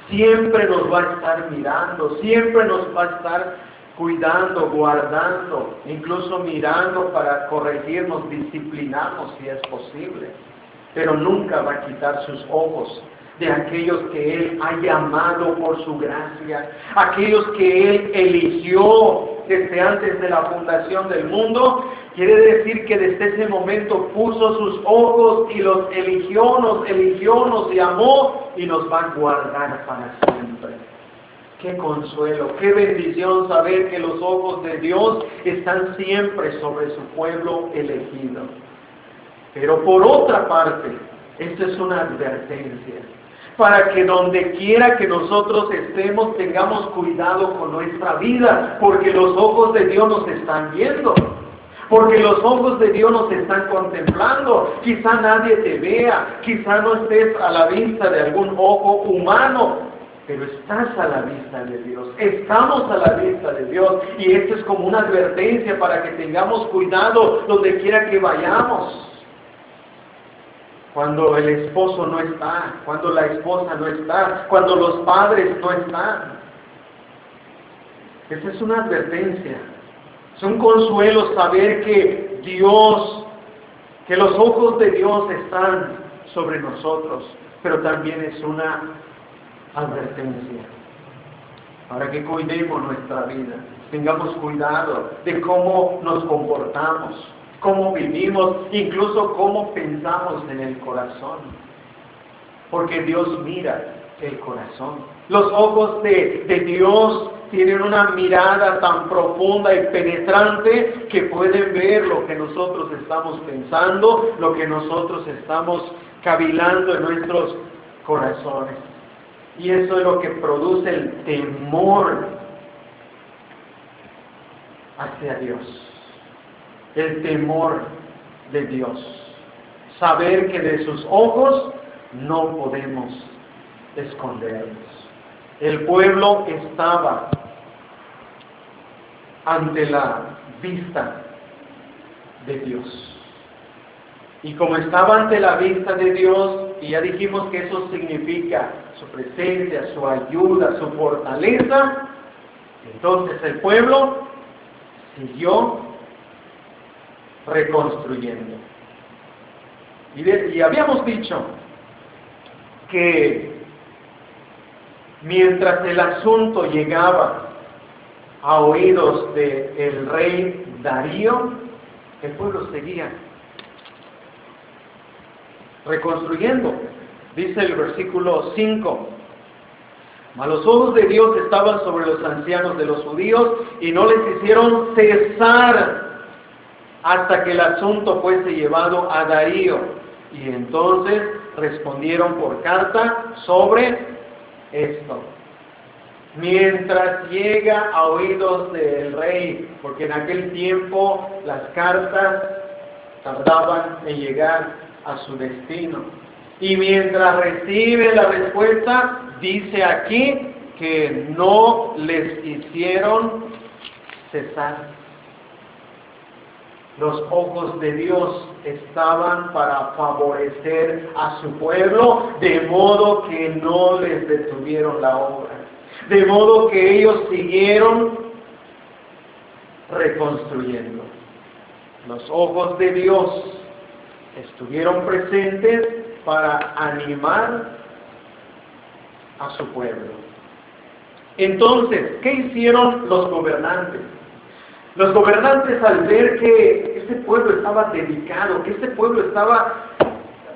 Siempre nos va a estar mirando, siempre nos va a estar cuidando, guardando, incluso mirando para corregirnos, disciplinarnos si es posible. Pero nunca va a quitar sus ojos de aquellos que Él ha llamado por su gracia, aquellos que Él eligió desde antes de la fundación del mundo, quiere decir que desde ese momento puso sus ojos y los eligió, nos eligió, nos llamó y nos va a guardar para siempre. Qué consuelo, qué bendición saber que los ojos de Dios están siempre sobre su pueblo elegido. Pero por otra parte, esto es una advertencia para que donde quiera que nosotros estemos tengamos cuidado con nuestra vida, porque los ojos de Dios nos están viendo. Porque los ojos de Dios nos están contemplando. Quizá nadie te vea, quizá no estés a la vista de algún ojo humano, pero estás a la vista de Dios, estamos a la vista de Dios y esto es como una advertencia para que tengamos cuidado donde quiera que vayamos. Cuando el esposo no está, cuando la esposa no está, cuando los padres no están. Esa es una advertencia. Es un consuelo saber que Dios, que los ojos de Dios están sobre nosotros, pero también es una advertencia para que cuidemos nuestra vida, tengamos cuidado de cómo nos comportamos, cómo vivimos, incluso cómo pensamos en el corazón, porque Dios mira el corazón. Los ojos de, Dios tienen una mirada tan profunda y penetrante que pueden ver lo que nosotros estamos pensando, lo que nosotros estamos cavilando en nuestros corazones. Y eso es lo que produce el temor hacia Dios. El temor de Dios. Saber que de sus ojos no podemos escondernos. El pueblo estaba ante la vista de Dios. Y como estaba ante la vista de Dios, y ya dijimos que eso significa su presencia, su ayuda, su fortaleza, entonces el pueblo siguió reconstruyendo. Y, habíamos dicho que mientras el asunto llegaba a oídos del rey Darío, el pueblo seguía reconstruyendo. Dice el versículo 5. Mas los ojos de Dios estaban sobre los ancianos de los judíos y no les hicieron cesar hasta que el asunto fuese llevado a Darío. Y entonces respondieron por carta sobre esto. Mientras llega a oídos del rey, porque en aquel tiempo las cartas tardaban en llegar a su destino. Y mientras recibe la respuesta, dice aquí que no les hicieron cesar. Los ojos de Dios estaban para favorecer a su pueblo, de modo que no les detuvieron la obra. De modo que ellos siguieron reconstruyendo. Los ojos de Dios estuvieron presentes para animar a su pueblo. Entonces, ¿qué hicieron los gobernantes? Los gobernantes al ver que este pueblo estaba dedicado, que este pueblo estaba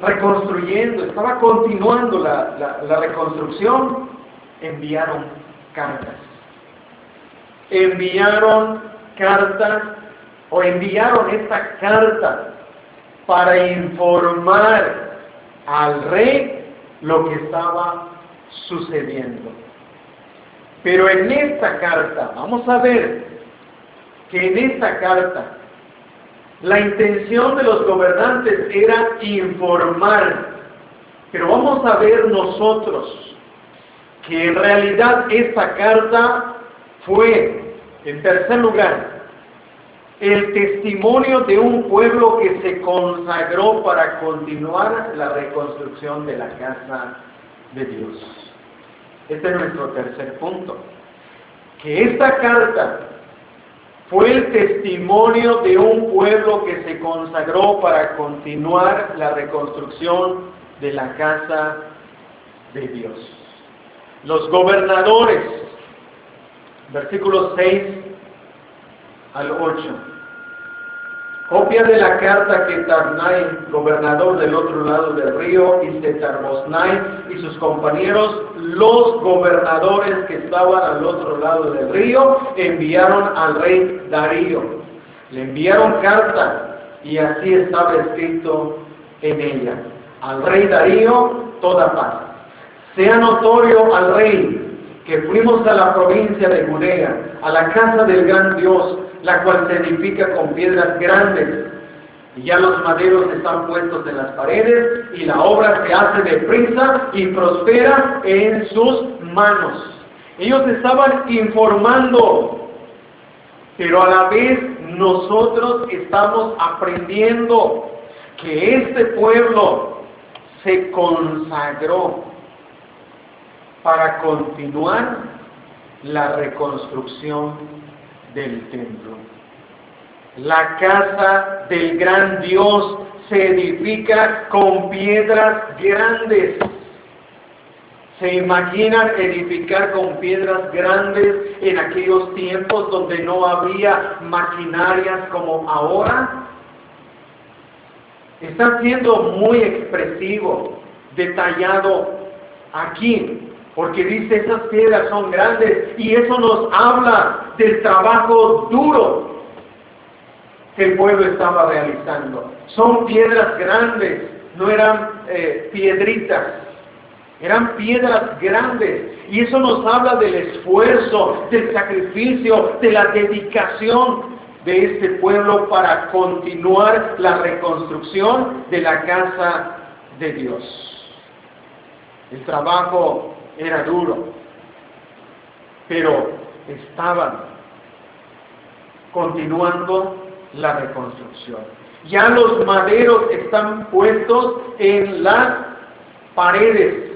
reconstruyendo, estaba continuando la, reconstrucción, enviaron cartas. Enviaron cartas o enviaron esta carta para informar al rey lo que estaba sucediendo. Pero en esta carta, vamos a ver que en esta carta la intención de los gobernantes era informar, pero vamos a ver nosotros que en realidad esta carta fue, en tercer lugar, el testimonio de un pueblo que se consagró para continuar la reconstrucción de la casa de Dios. Este es nuestro tercer punto. Que esta carta fue el testimonio de un pueblo que se consagró para continuar la reconstrucción de la casa de Dios. Los gobernadores, versículos 6 al 8. Copia de la carta que Tarnay, gobernador del otro lado del río, y Setarbosnai y sus compañeros, los gobernadores que estaban al otro lado del río, enviaron al rey Darío. Le enviaron carta y así estaba escrito en ella. Al rey Darío, toda paz. Sea notorio al rey que fuimos a la provincia de Judea, a la casa del gran Dios, la cual se edifica con piedras grandes. Y ya los maderos están puestos en las paredes y la obra se hace deprisa y prospera en sus manos. Ellos estaban informando, pero a la vez nosotros estamos aprendiendo que este pueblo se consagró para continuar la reconstrucción del templo. La casa del gran Dios se edifica con piedras grandes. ¿Se imaginan edificar con piedras grandes en aquellos tiempos donde no había maquinarias como ahora? Está siendo muy expresivo, detallado aquí, porque dice esas piedras son grandes y eso nos habla del trabajo duro que el pueblo estaba realizando. Son piedras grandes, no eran eh, piedritas, eran piedras grandes. Y eso nos habla del esfuerzo, del sacrificio, de la dedicación de este pueblo para continuar la reconstrucción de la casa de Dios. El trabajo era duro, pero estaban continuando la reconstrucción. Ya los maderos están puestos en las paredes.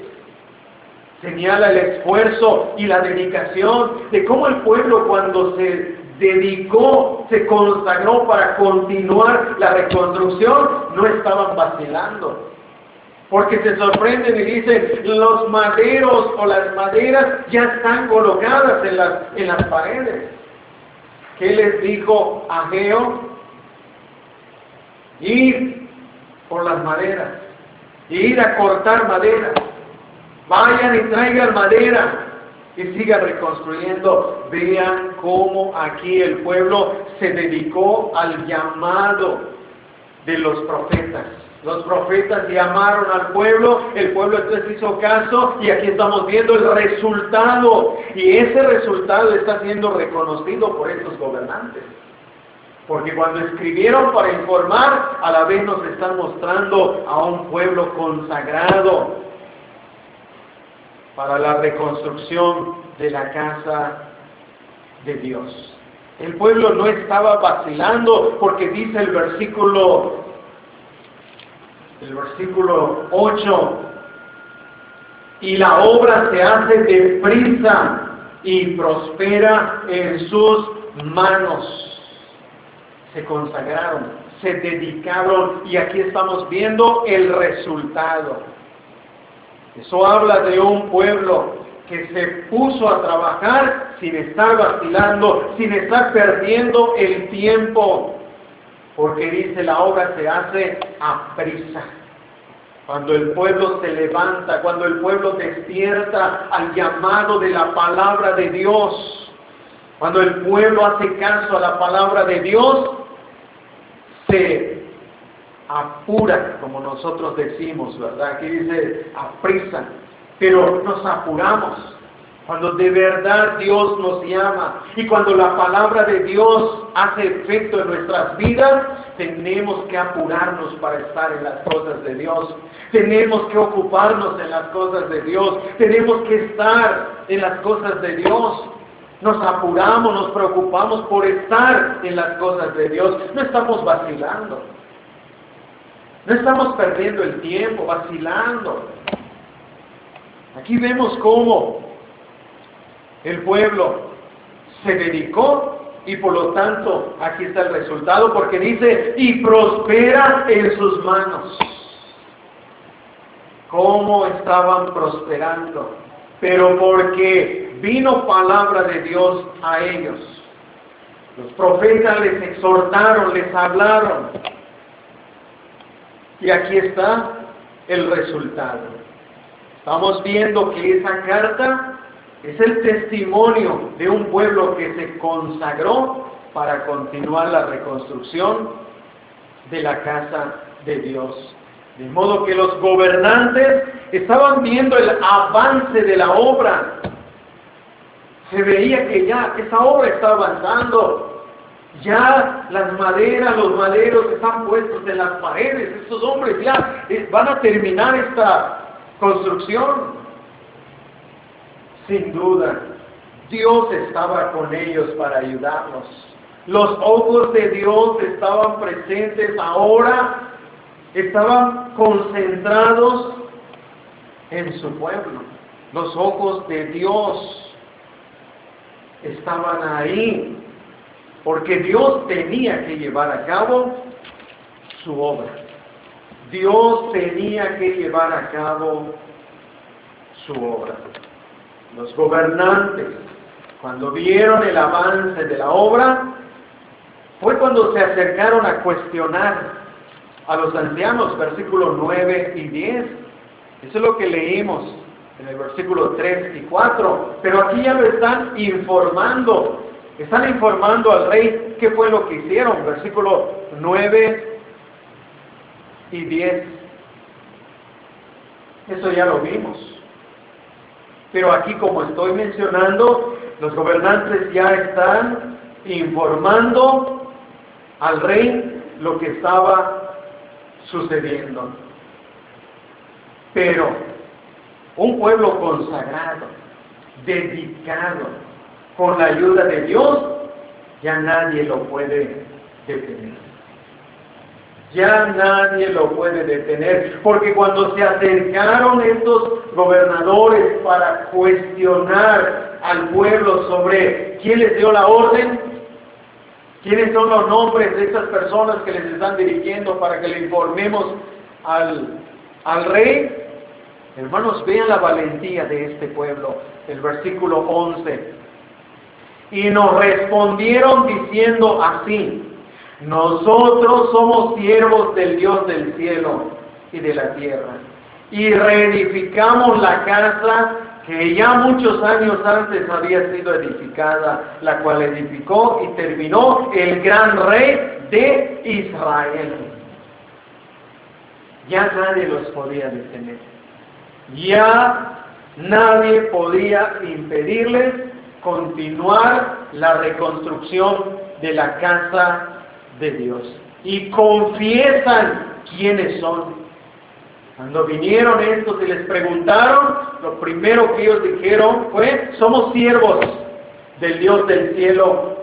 Señala el esfuerzo y la dedicación de cómo el pueblo cuando se dedicó, se consagró para continuar la reconstrucción, no estaban vacilando. Porque se sorprenden y dicen, los maderos o las maderas ya están colocadas en las, en las paredes. ¿Qué les dijo Ageo? Ir por las maderas, ir a cortar madera. Vayan y traigan madera y sigan reconstruyendo. Vean cómo aquí el pueblo se dedicó al llamado de los profetas. Los profetas llamaron al pueblo, el pueblo entonces hizo caso y aquí estamos viendo el resultado. Y ese resultado está siendo reconocido por estos gobernantes. Porque cuando escribieron para informar, a la vez nos están mostrando a un pueblo consagrado para la reconstrucción de la casa de Dios. El pueblo no estaba vacilando porque dice el versículo el versículo 8, y la obra se hace deprisa y prospera en sus manos. Se consagraron, se dedicaron y aquí estamos viendo el resultado. Eso habla de un pueblo que se puso a trabajar sin estar vacilando, sin estar perdiendo el tiempo porque dice la obra se hace a prisa. Cuando el pueblo se levanta, cuando el pueblo despierta al llamado de la palabra de Dios, cuando el pueblo hace caso a la palabra de Dios, se apura, como nosotros decimos, ¿verdad? Aquí dice a prisa, pero nos apuramos cuando de verdad Dios nos llama y cuando la palabra de Dios hace efecto en nuestras vidas, tenemos que apurarnos para estar en las cosas de Dios. Tenemos que ocuparnos en las cosas de Dios. Tenemos que estar en las cosas de Dios. Nos apuramos, nos preocupamos por estar en las cosas de Dios. No estamos vacilando. No estamos perdiendo el tiempo vacilando. Aquí vemos cómo el pueblo se dedicó y por lo tanto aquí está el resultado porque dice, y prospera en sus manos. ¿Cómo estaban prosperando? Pero porque vino palabra de Dios a ellos. Los profetas les exhortaron, les hablaron. Y aquí está el resultado. Estamos viendo que esa carta es el testimonio de un pueblo que se consagró para continuar la reconstrucción de la casa de Dios. De modo que los gobernantes estaban viendo el avance de la obra. Se veía que ya esa obra está avanzando. Ya las maderas, los maderos están puestos en las paredes. Estos hombres ya eh, van a terminar esta construcción. Sin duda, Dios estaba con ellos para ayudarlos. Los ojos de Dios estaban presentes ahora, estaban concentrados en su pueblo. Los ojos de Dios estaban ahí, porque Dios tenía que llevar a cabo su obra. Dios tenía que llevar a cabo su obra. Los gobernantes, cuando vieron el avance de la obra, fue cuando se acercaron a cuestionar a los ancianos, versículos 9 y 10. Eso es lo que leímos en el versículo 3 y 4. Pero aquí ya lo están informando. Están informando al rey qué fue lo que hicieron. Versículo 9 y 10. Eso ya lo vimos. Pero aquí como estoy mencionando, los gobernantes ya están informando al rey lo que estaba sucediendo. Pero un pueblo consagrado, dedicado, con la ayuda de Dios, ya nadie lo puede detener. Ya nadie lo puede detener, porque cuando se acercaron estos gobernadores para cuestionar al pueblo sobre quién les dio la orden, quiénes son los nombres de esas personas que les están dirigiendo para que le informemos al, al rey, Hermanos, vean la valentía de este pueblo. El versículo 11. Y nos respondieron diciendo así, nosotros somos siervos del Dios del cielo y de la tierra. Y reedificamos la casa que ya muchos años antes había sido edificada, la cual edificó y terminó el gran rey de Israel. Ya nadie los podía detener ya nadie podía impedirles continuar la reconstrucción de la casa de Dios. Y confiesan quiénes son. Cuando vinieron estos y les preguntaron, lo primero que ellos dijeron fue, somos siervos del Dios del cielo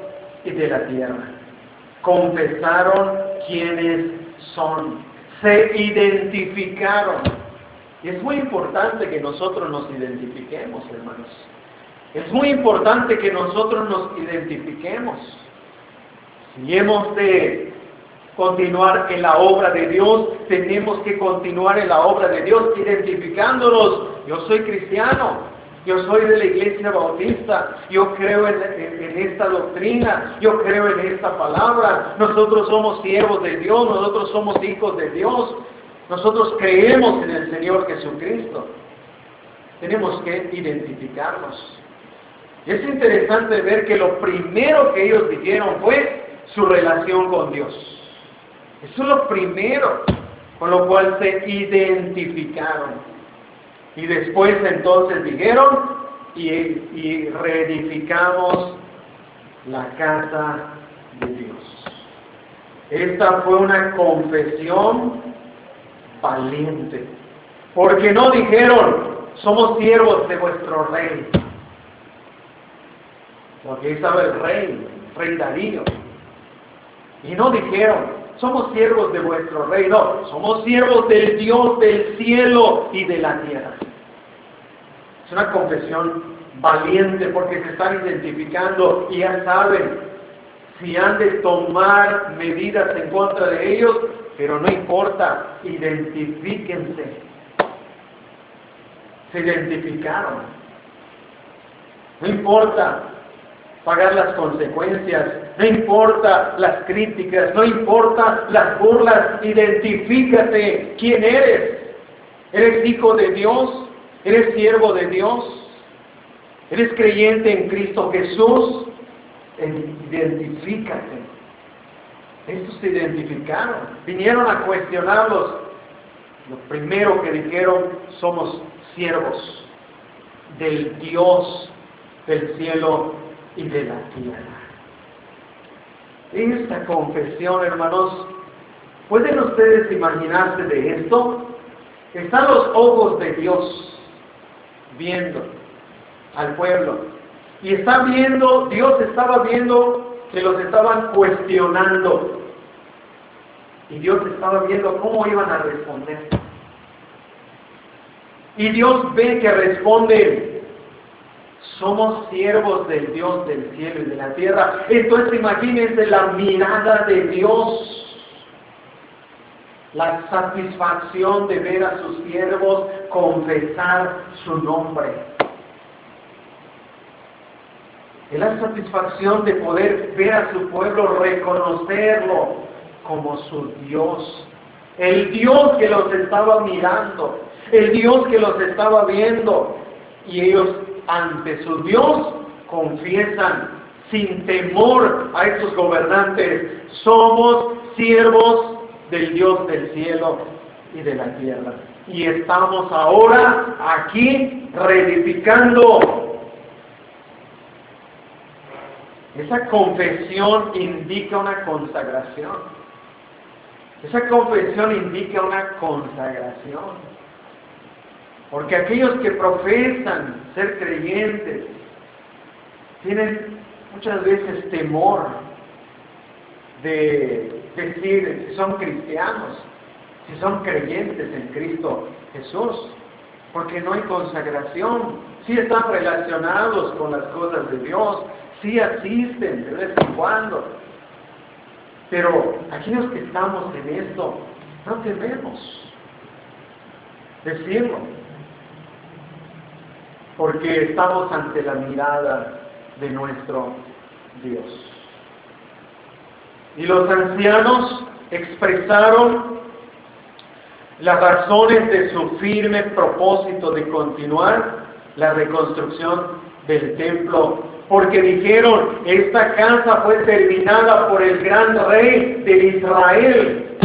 y de la tierra. Confesaron quiénes son. Se identificaron y es muy importante que nosotros nos identifiquemos, hermanos. Es muy importante que nosotros nos identifiquemos. Si hemos de continuar en la obra de Dios, tenemos que continuar en la obra de Dios identificándonos. Yo soy cristiano, yo soy de la iglesia bautista, yo creo en, en, esta doctrina, yo creo en esta palabra, nosotros somos siervos de Dios, nosotros somos hijos de Dios, nosotros creemos en el Señor Jesucristo. Tenemos que identificarnos. Es interesante ver que lo primero que ellos dijeron fue su relación con Dios. Eso es lo primero con lo cual se identificaron. Y después entonces dijeron y, reedificamos la casa de Dios. Esta fue una confesión valiente. Porque no dijeron, somos siervos de vuestro rey. Porque estaba el rey, rey Darío. Y no dijeron, somos siervos de vuestro rey. No, somos siervos del Dios del cielo y de la tierra. Es una confesión valiente porque se están identificando y ya saben si han de tomar medidas en contra de ellos, pero no importa, identifíquense. Se identificaron. No importa pagar las consecuencias, no importa las críticas, no importa las burlas, identifícate quién eres. ¿Eres hijo de Dios? ¿Eres siervo de Dios? ¿Eres creyente en Cristo Jesús? Identifícate. Estos se identificaron, vinieron a cuestionarlos. Lo primero que dijeron, somos siervos del Dios del cielo y de la tierra. Esta confesión, hermanos, ¿pueden ustedes imaginarse de esto? Están los ojos de Dios viendo al pueblo. Y está viendo, Dios estaba viendo que los estaban cuestionando. Y Dios estaba viendo cómo iban a responder. Y Dios ve que responden, somos siervos del Dios del cielo y de la tierra. Entonces imagínense la mirada de Dios la satisfacción de ver a sus siervos confesar su nombre. La satisfacción de poder ver a su pueblo reconocerlo como su Dios. El Dios que los estaba mirando, el Dios que los estaba viendo. Y ellos ante su Dios confiesan sin temor a estos gobernantes, somos siervos del Dios del cielo y de la tierra. Y estamos ahora aquí reedificando. Esa confesión indica una consagración. Esa confesión indica una consagración. Porque aquellos que profesan ser creyentes tienen muchas veces temor de decir si son cristianos, si son creyentes en Cristo Jesús, porque no hay consagración, si están relacionados con las cosas de Dios, si asisten de vez en cuando, pero aquellos que estamos en esto, no tememos decirlo, porque estamos ante la mirada de nuestro Dios. Y los ancianos expresaron las razones de su firme propósito de continuar la reconstrucción del templo, porque dijeron, esta casa fue terminada por el gran rey de Israel.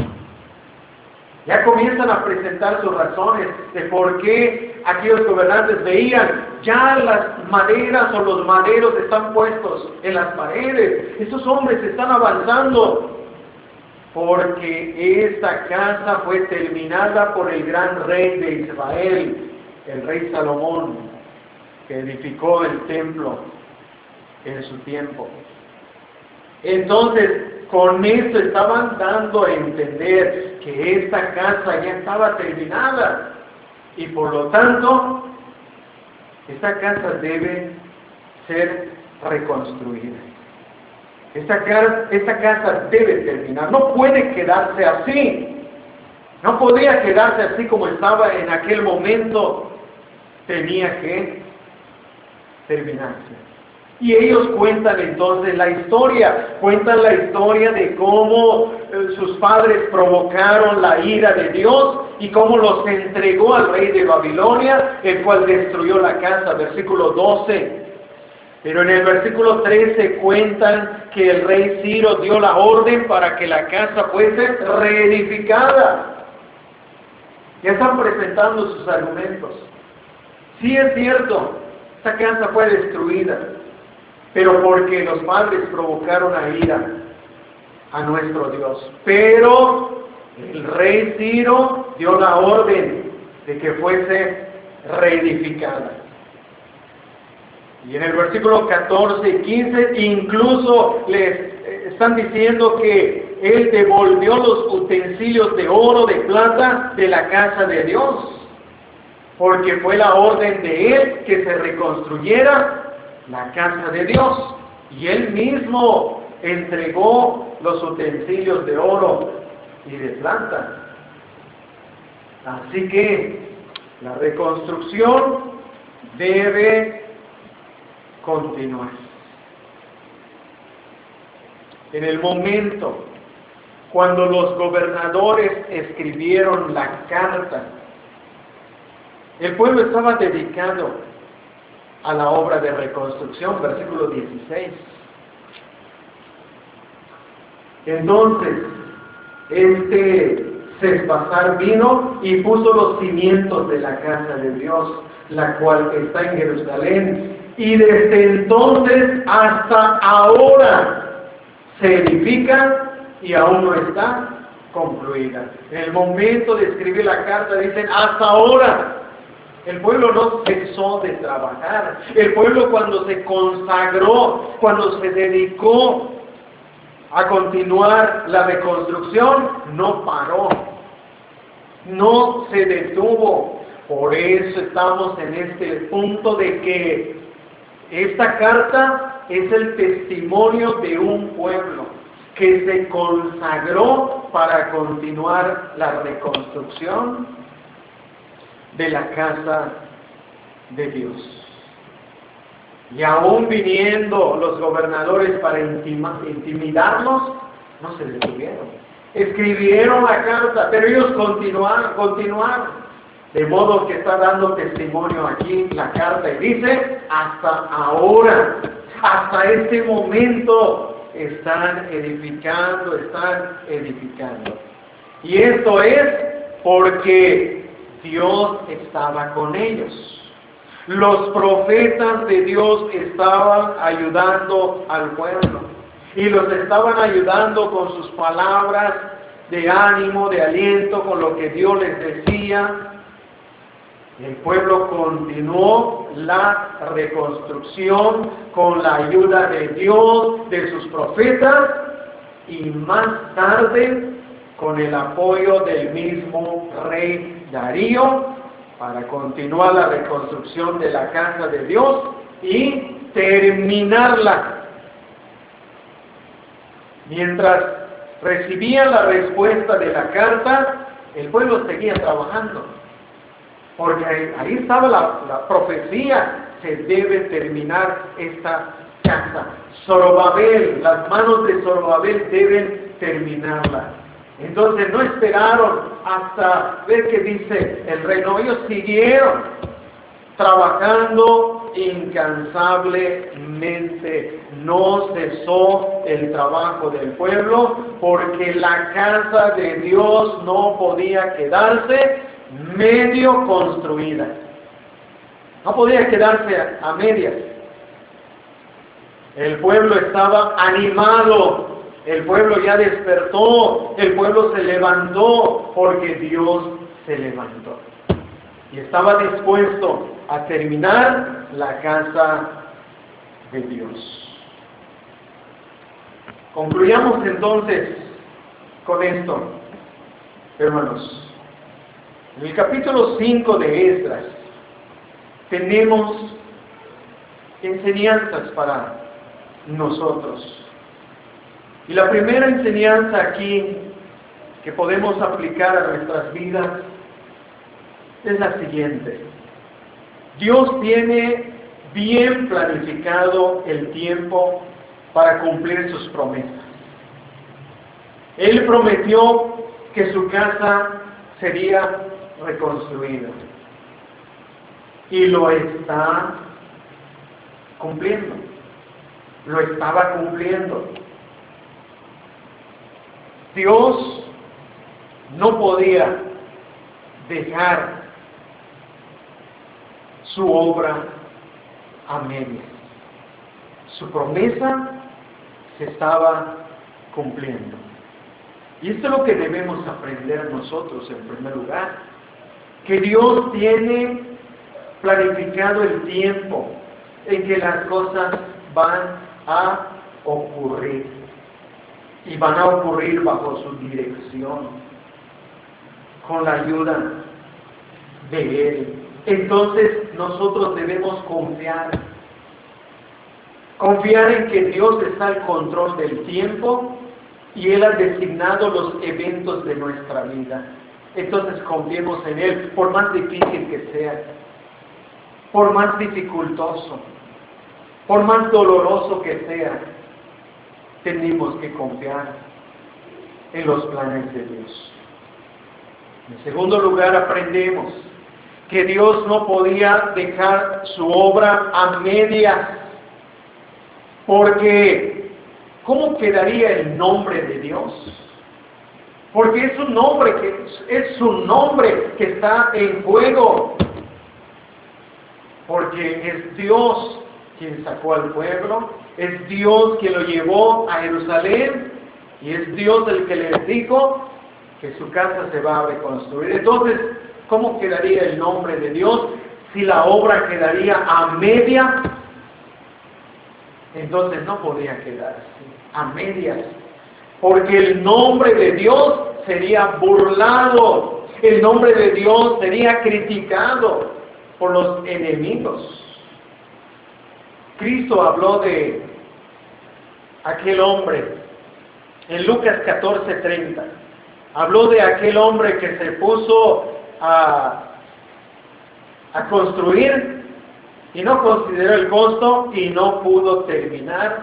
Ya comienzan a presentar sus razones de por qué aquellos gobernantes veían, ya las maderas o los maderos están puestos en las paredes, esos hombres están avanzando, porque esta casa fue terminada por el gran rey de Israel, el rey Salomón, que edificó el templo en su tiempo. Entonces, con esto estaban dando a entender que esta casa ya estaba terminada y por lo tanto esta casa debe ser reconstruida. Esta casa, esta casa debe terminar, no puede quedarse así. No podía quedarse así como estaba en aquel momento. Tenía que terminarse. Y ellos cuentan entonces la historia, cuentan la historia de cómo eh, sus padres provocaron la ira de Dios y cómo los entregó al rey de Babilonia, el cual destruyó la casa, versículo 12. Pero en el versículo 13 cuentan que el rey Ciro dio la orden para que la casa fuese reedificada. Ya están presentando sus argumentos. Sí es cierto, esta casa fue destruida, pero porque los padres provocaron a ira a nuestro Dios. Pero el rey Ciro dio la orden de que fuese reedificada. Y en el versículo 14 y 15 incluso les eh, están diciendo que él devolvió los utensilios de oro, de plata de la casa de Dios, porque fue la orden de él que se reconstruyera la casa de Dios. Y él mismo entregó los utensilios de oro y de plata. Así que la reconstrucción debe continuar. En el momento cuando los gobernadores escribieron la carta, el pueblo estaba dedicado a la obra de reconstrucción, versículo 16. Entonces, este Cespasar vino y puso los cimientos de la casa de Dios, la cual está en Jerusalén. Y desde entonces hasta ahora se edifica y aún no está concluida. En el momento de escribir la carta dicen, hasta ahora. El pueblo no cesó de trabajar. El pueblo cuando se consagró, cuando se dedicó a continuar la reconstrucción, no paró. No se detuvo. Por eso estamos en este punto de que esta carta es el testimonio de un pueblo que se consagró para continuar la reconstrucción de la casa de Dios. Y aún viniendo los gobernadores para intimidarnos, no se detuvieron. Escribieron la carta, pero ellos continuaron, continuaron. De modo que está dando testimonio aquí la carta y dice, hasta ahora, hasta este momento, están edificando, están edificando. Y esto es porque Dios estaba con ellos. Los profetas de Dios estaban ayudando al pueblo y los estaban ayudando con sus palabras de ánimo, de aliento, con lo que Dios les decía. El pueblo continuó la reconstrucción con la ayuda de Dios, de sus profetas y más tarde con el apoyo del mismo rey Darío para continuar la reconstrucción de la casa de Dios y terminarla. Mientras recibían la respuesta de la carta, el pueblo seguía trabajando. Porque ahí, estaba la, profecía, se debe terminar esta casa. Zorobabel, las manos de Zorobabel deben terminarla. Entonces no esperaron hasta ver qué dice el reino. Ellos siguieron trabajando incansablemente. No cesó el trabajo del pueblo porque la casa de Dios no podía quedarse medio construida. No podía quedarse a medias. El pueblo estaba animado, el pueblo ya despertó, el pueblo se levantó porque Dios se levantó. Y estaba dispuesto a terminar la casa de Dios. Concluyamos entonces con esto, hermanos. En el capítulo 5 de Esdras tenemos enseñanzas para nosotros. Y la primera enseñanza aquí que podemos aplicar a nuestras vidas es la siguiente. Dios tiene bien planificado el tiempo para cumplir sus promesas. Él prometió que su casa sería reconstruida. Y lo está cumpliendo. Lo estaba cumpliendo. Dios no podía dejar su obra a medias. Su promesa se estaba cumpliendo. Y esto es lo que debemos aprender nosotros en primer lugar, que Dios tiene planificado el tiempo en que las cosas van a ocurrir y van a ocurrir bajo su dirección, con la ayuda de Él. Entonces nosotros debemos confiar, confiar en que Dios está al control del tiempo y Él ha designado los eventos de nuestra vida. Entonces confiemos en Él, por más difícil que sea, por más dificultoso, por más doloroso que sea, tenemos que confiar en los planes de Dios. En segundo lugar, aprendemos que Dios no podía dejar su obra a medias, porque ¿cómo quedaría el nombre de Dios? Porque es un nombre que es su nombre que está en juego. Porque es Dios quien sacó al pueblo, es Dios quien lo llevó a Jerusalén y es Dios el que les dijo que su casa se va a reconstruir. Entonces, ¿cómo quedaría el nombre de Dios si la obra quedaría a media? Entonces no podría quedar así, a medias, porque el nombre de Dios sería burlado, el nombre de Dios sería criticado por los enemigos. Cristo habló de aquel hombre en Lucas 14:30. Habló de aquel hombre que se puso a, a construir y no consideró el costo y no pudo terminar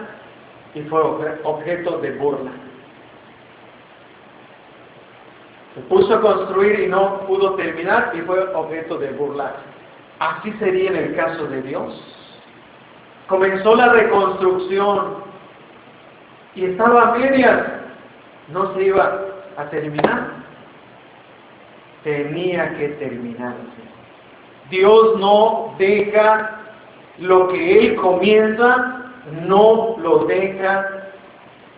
y fue objeto de burla. Se puso a construir y no pudo terminar y fue objeto de burla. Así sería en el caso de Dios. Comenzó la reconstrucción y estaba a medias, no se iba a terminar. Tenía que terminarse. Dios no deja lo que Él comienza, no lo deja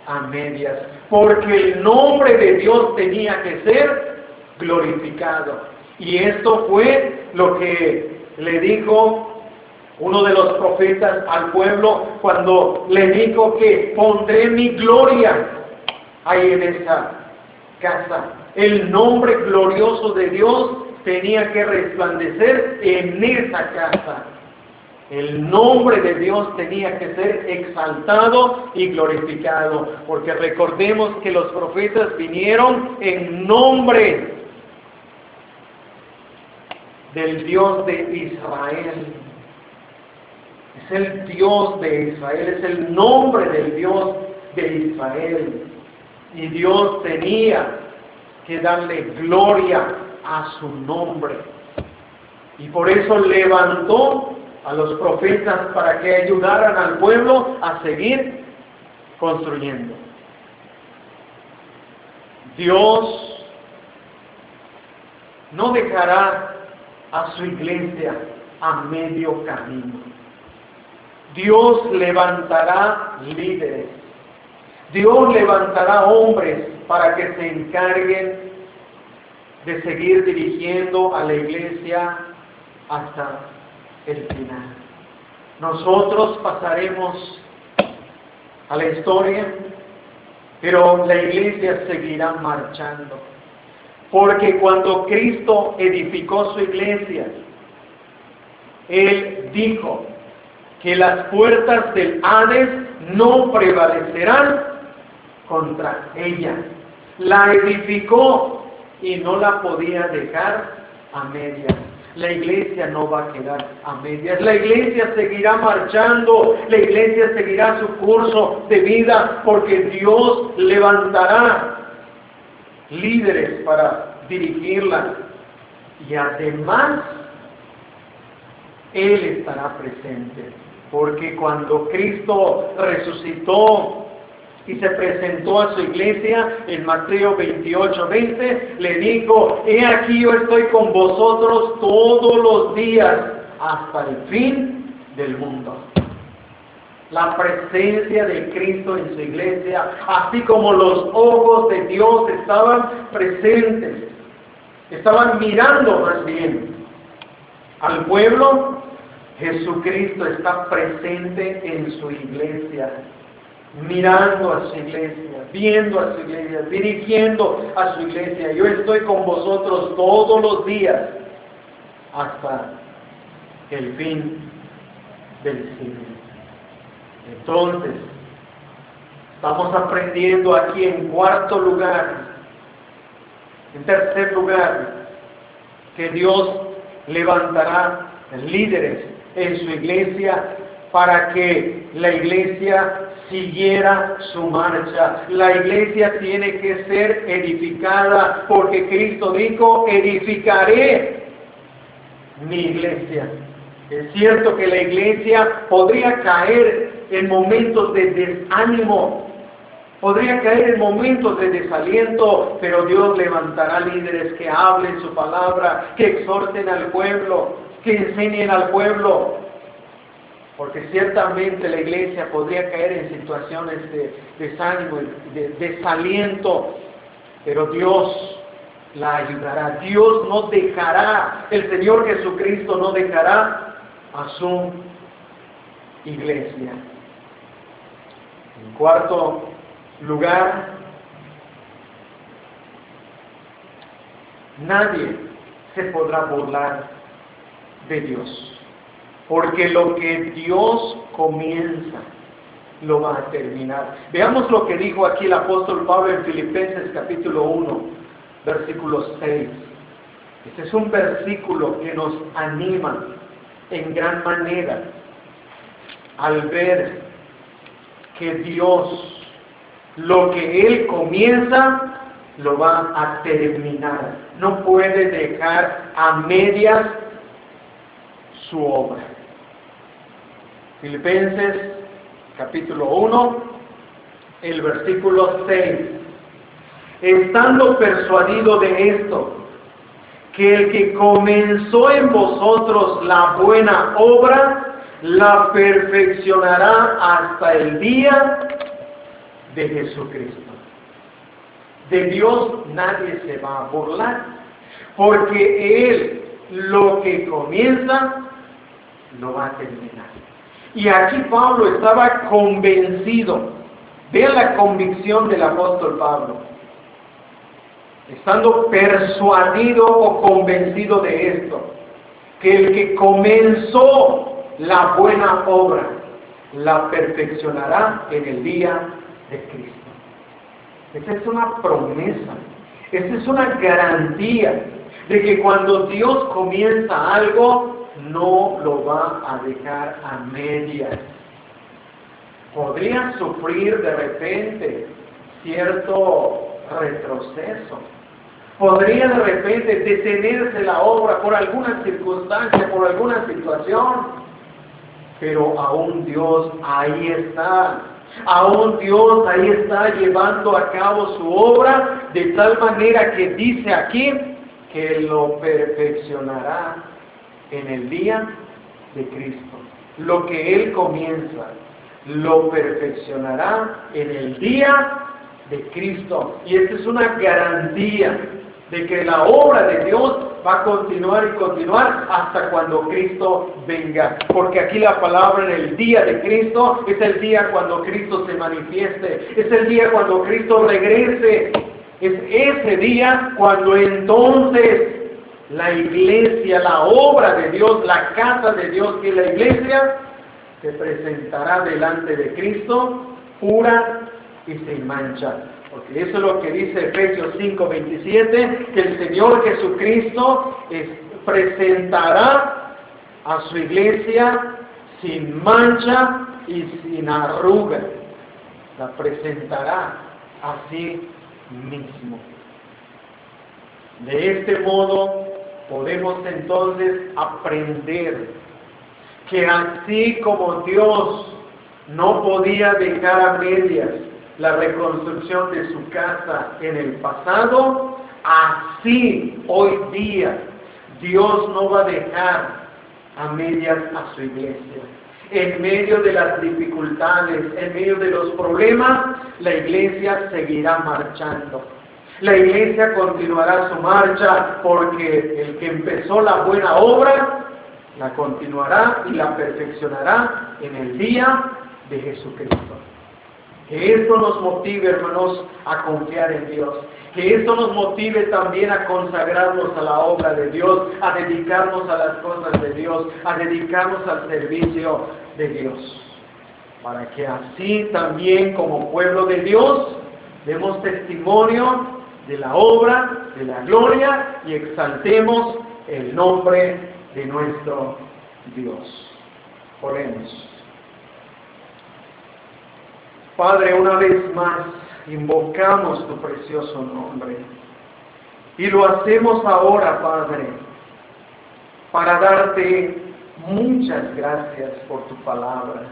a medias, porque el nombre de Dios tenía que ser glorificado. Y esto fue lo que le dijo uno de los profetas al pueblo cuando le dijo que pondré mi gloria ahí en esa casa. El nombre glorioso de Dios tenía que resplandecer en esa casa. El nombre de Dios tenía que ser exaltado y glorificado, porque recordemos que los profetas vinieron en nombre del Dios de Israel. Es el Dios de Israel, es el nombre del Dios de Israel. Y Dios tenía que darle gloria a su nombre. Y por eso levantó a los profetas para que ayudaran al pueblo a seguir construyendo. Dios no dejará a su iglesia a medio camino. Dios levantará líderes. Dios levantará hombres para que se encarguen de seguir dirigiendo a la iglesia hasta el final. Nosotros pasaremos a la historia, pero la iglesia seguirá marchando. Porque cuando Cristo edificó su iglesia, Él dijo, que las puertas del Hades no prevalecerán contra ella. La edificó y no la podía dejar a medias. La iglesia no va a quedar a medias. La iglesia seguirá marchando. La iglesia seguirá su curso de vida porque Dios levantará líderes para dirigirla. Y además, Él estará presente. Porque cuando Cristo resucitó y se presentó a su iglesia en Mateo 28, 20, le dijo, he aquí yo estoy con vosotros todos los días hasta el fin del mundo. La presencia de Cristo en su iglesia, así como los ojos de Dios estaban presentes, estaban mirando más bien al pueblo Jesucristo está presente en su iglesia, mirando a su iglesia, viendo a su iglesia, dirigiendo a su iglesia. Yo estoy con vosotros todos los días hasta el fin del siglo. Entonces, estamos aprendiendo aquí en cuarto lugar, en tercer lugar, que Dios levantará líderes en su iglesia para que la iglesia siguiera su marcha. La iglesia tiene que ser edificada porque Cristo dijo, edificaré mi iglesia. Es cierto que la iglesia podría caer en momentos de desánimo, podría caer en momentos de desaliento, pero Dios levantará líderes que hablen su palabra, que exhorten al pueblo, que enseñen al pueblo. porque ciertamente la iglesia podría caer en situaciones de desánimo, de desaliento, pero Dios la ayudará. Dios no dejará, el Señor Jesucristo no dejará a su iglesia. En cuarto lugar, nadie se podrá burlar de Dios. Porque lo que Dios comienza, lo va a terminar. Veamos lo que dijo aquí el apóstol Pablo en Filipenses capítulo 1, versículo 6. Este es un versículo que nos anima en gran manera al ver que Dios, lo que Él comienza, lo va a terminar. No puede dejar a medias su obra. Filipenses capítulo 1, el versículo 6. Estando persuadido de esto, que el que comenzó en vosotros la buena obra, la perfeccionará hasta el día de Jesucristo. De Dios nadie se va a burlar, porque Él lo que comienza, lo va a terminar. Y aquí Pablo estaba convencido. Vean la convicción del apóstol Pablo. Estando persuadido o convencido de esto, que el que comenzó la buena obra, la perfeccionará en el día de Cristo. Esa es una promesa, esa es una garantía de que cuando Dios comienza algo, no lo va a dejar a medias. Podría sufrir de repente cierto retroceso. Podría de repente detenerse la obra por alguna circunstancia, por alguna situación. Pero aún Dios ahí está. Aún Dios ahí está llevando a cabo su obra de tal manera que dice aquí que lo perfeccionará en el día de Cristo. Lo que Él comienza, lo perfeccionará en el día de Cristo. Y esta es una garantía de que la obra de Dios va a continuar y continuar hasta cuando Cristo venga. Porque aquí la palabra en el día de Cristo es el día cuando Cristo se manifieste, es el día cuando Cristo regrese, es ese día cuando entonces la iglesia, la obra de Dios, la casa de Dios que es la iglesia, se presentará delante de Cristo pura y sin mancha. Porque eso es lo que dice Efesios 5:27, que el Señor Jesucristo presentará a su iglesia sin mancha y sin arruga. La presentará así mismo. De este modo podemos entonces aprender que así como Dios no podía dejar a medias la reconstrucción de su casa en el pasado, así hoy día Dios no va a dejar a medias a su iglesia. En medio de las dificultades, en medio de los problemas, la iglesia seguirá marchando. La iglesia continuará su marcha porque el que empezó la buena obra la continuará y la perfeccionará en el día de Jesucristo. Que esto nos motive, hermanos, a confiar en Dios. Que esto nos motive también a consagrarnos a la obra de Dios, a dedicarnos a las cosas de Dios, a dedicarnos al servicio de Dios. Para que así también como pueblo de Dios demos testimonio de la obra, de la gloria y exaltemos el nombre de nuestro Dios. Oremos. Padre, una vez más invocamos tu precioso nombre. Y lo hacemos ahora, Padre, para darte muchas gracias por tu palabra.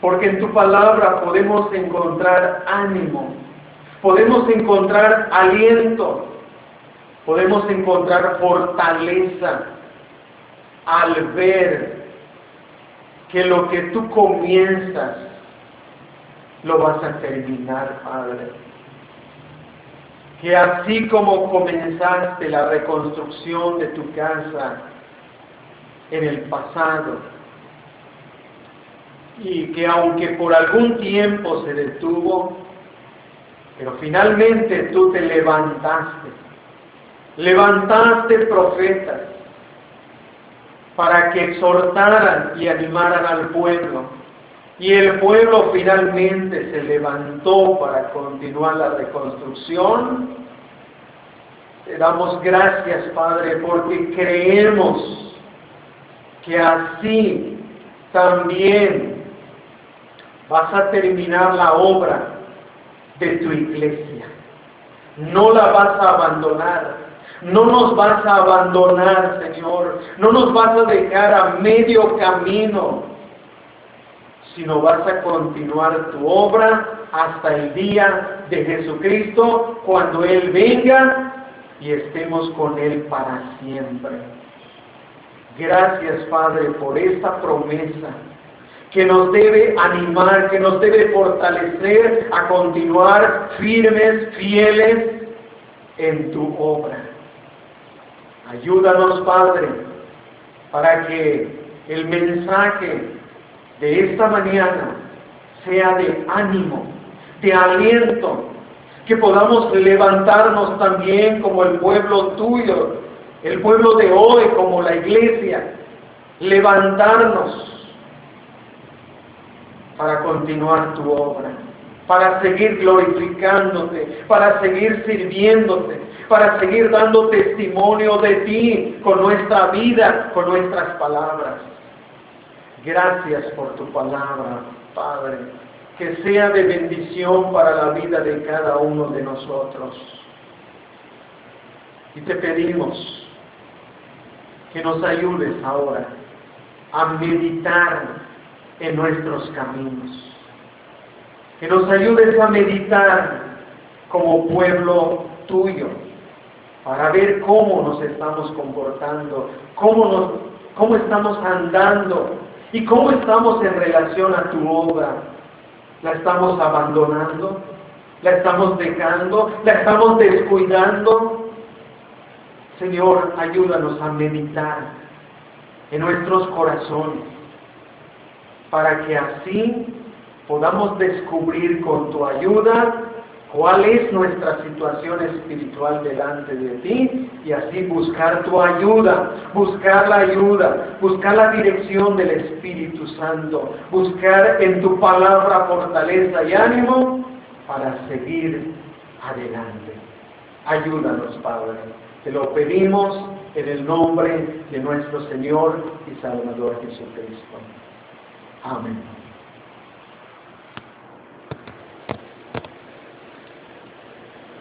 Porque en tu palabra podemos encontrar ánimo, podemos encontrar aliento, podemos encontrar fortaleza al ver que lo que tú comienzas lo vas a terminar, Padre. Que así como comenzaste la reconstrucción de tu casa en el pasado, y que aunque por algún tiempo se detuvo, pero finalmente tú te levantaste, levantaste profetas para que exhortaran y animaran al pueblo y el pueblo finalmente se levantó para continuar la reconstrucción. Te damos gracias, Padre, porque creemos que así también vas a terminar la obra de tu iglesia. No la vas a abandonar. No nos vas a abandonar, Señor. No nos vas a dejar a medio camino sino vas a continuar tu obra hasta el día de Jesucristo, cuando Él venga y estemos con Él para siempre. Gracias, Padre, por esta promesa que nos debe animar, que nos debe fortalecer a continuar firmes, fieles en tu obra. Ayúdanos, Padre, para que el mensaje de esta mañana sea de ánimo, de aliento, que podamos levantarnos también como el pueblo tuyo, el pueblo de hoy, como la iglesia, levantarnos para continuar tu obra, para seguir glorificándote, para seguir sirviéndote, para seguir dando testimonio de ti con nuestra vida, con nuestras palabras. Gracias por tu palabra, Padre, que sea de bendición para la vida de cada uno de nosotros. Y te pedimos que nos ayudes ahora a meditar en nuestros caminos. Que nos ayudes a meditar como pueblo tuyo para ver cómo nos estamos comportando, cómo, nos, cómo estamos andando ¿Y cómo estamos en relación a tu obra? ¿La estamos abandonando? ¿La estamos dejando? ¿La estamos descuidando? Señor, ayúdanos a meditar en nuestros corazones para que así podamos descubrir con tu ayuda cuál es nuestra situación espiritual delante de ti y así buscar tu ayuda, buscar la ayuda, buscar la dirección del Espíritu Santo, buscar en tu palabra fortaleza y ánimo para seguir adelante. Ayúdanos, Padre. Te lo pedimos en el nombre de nuestro Señor y Salvador Jesucristo. Amen.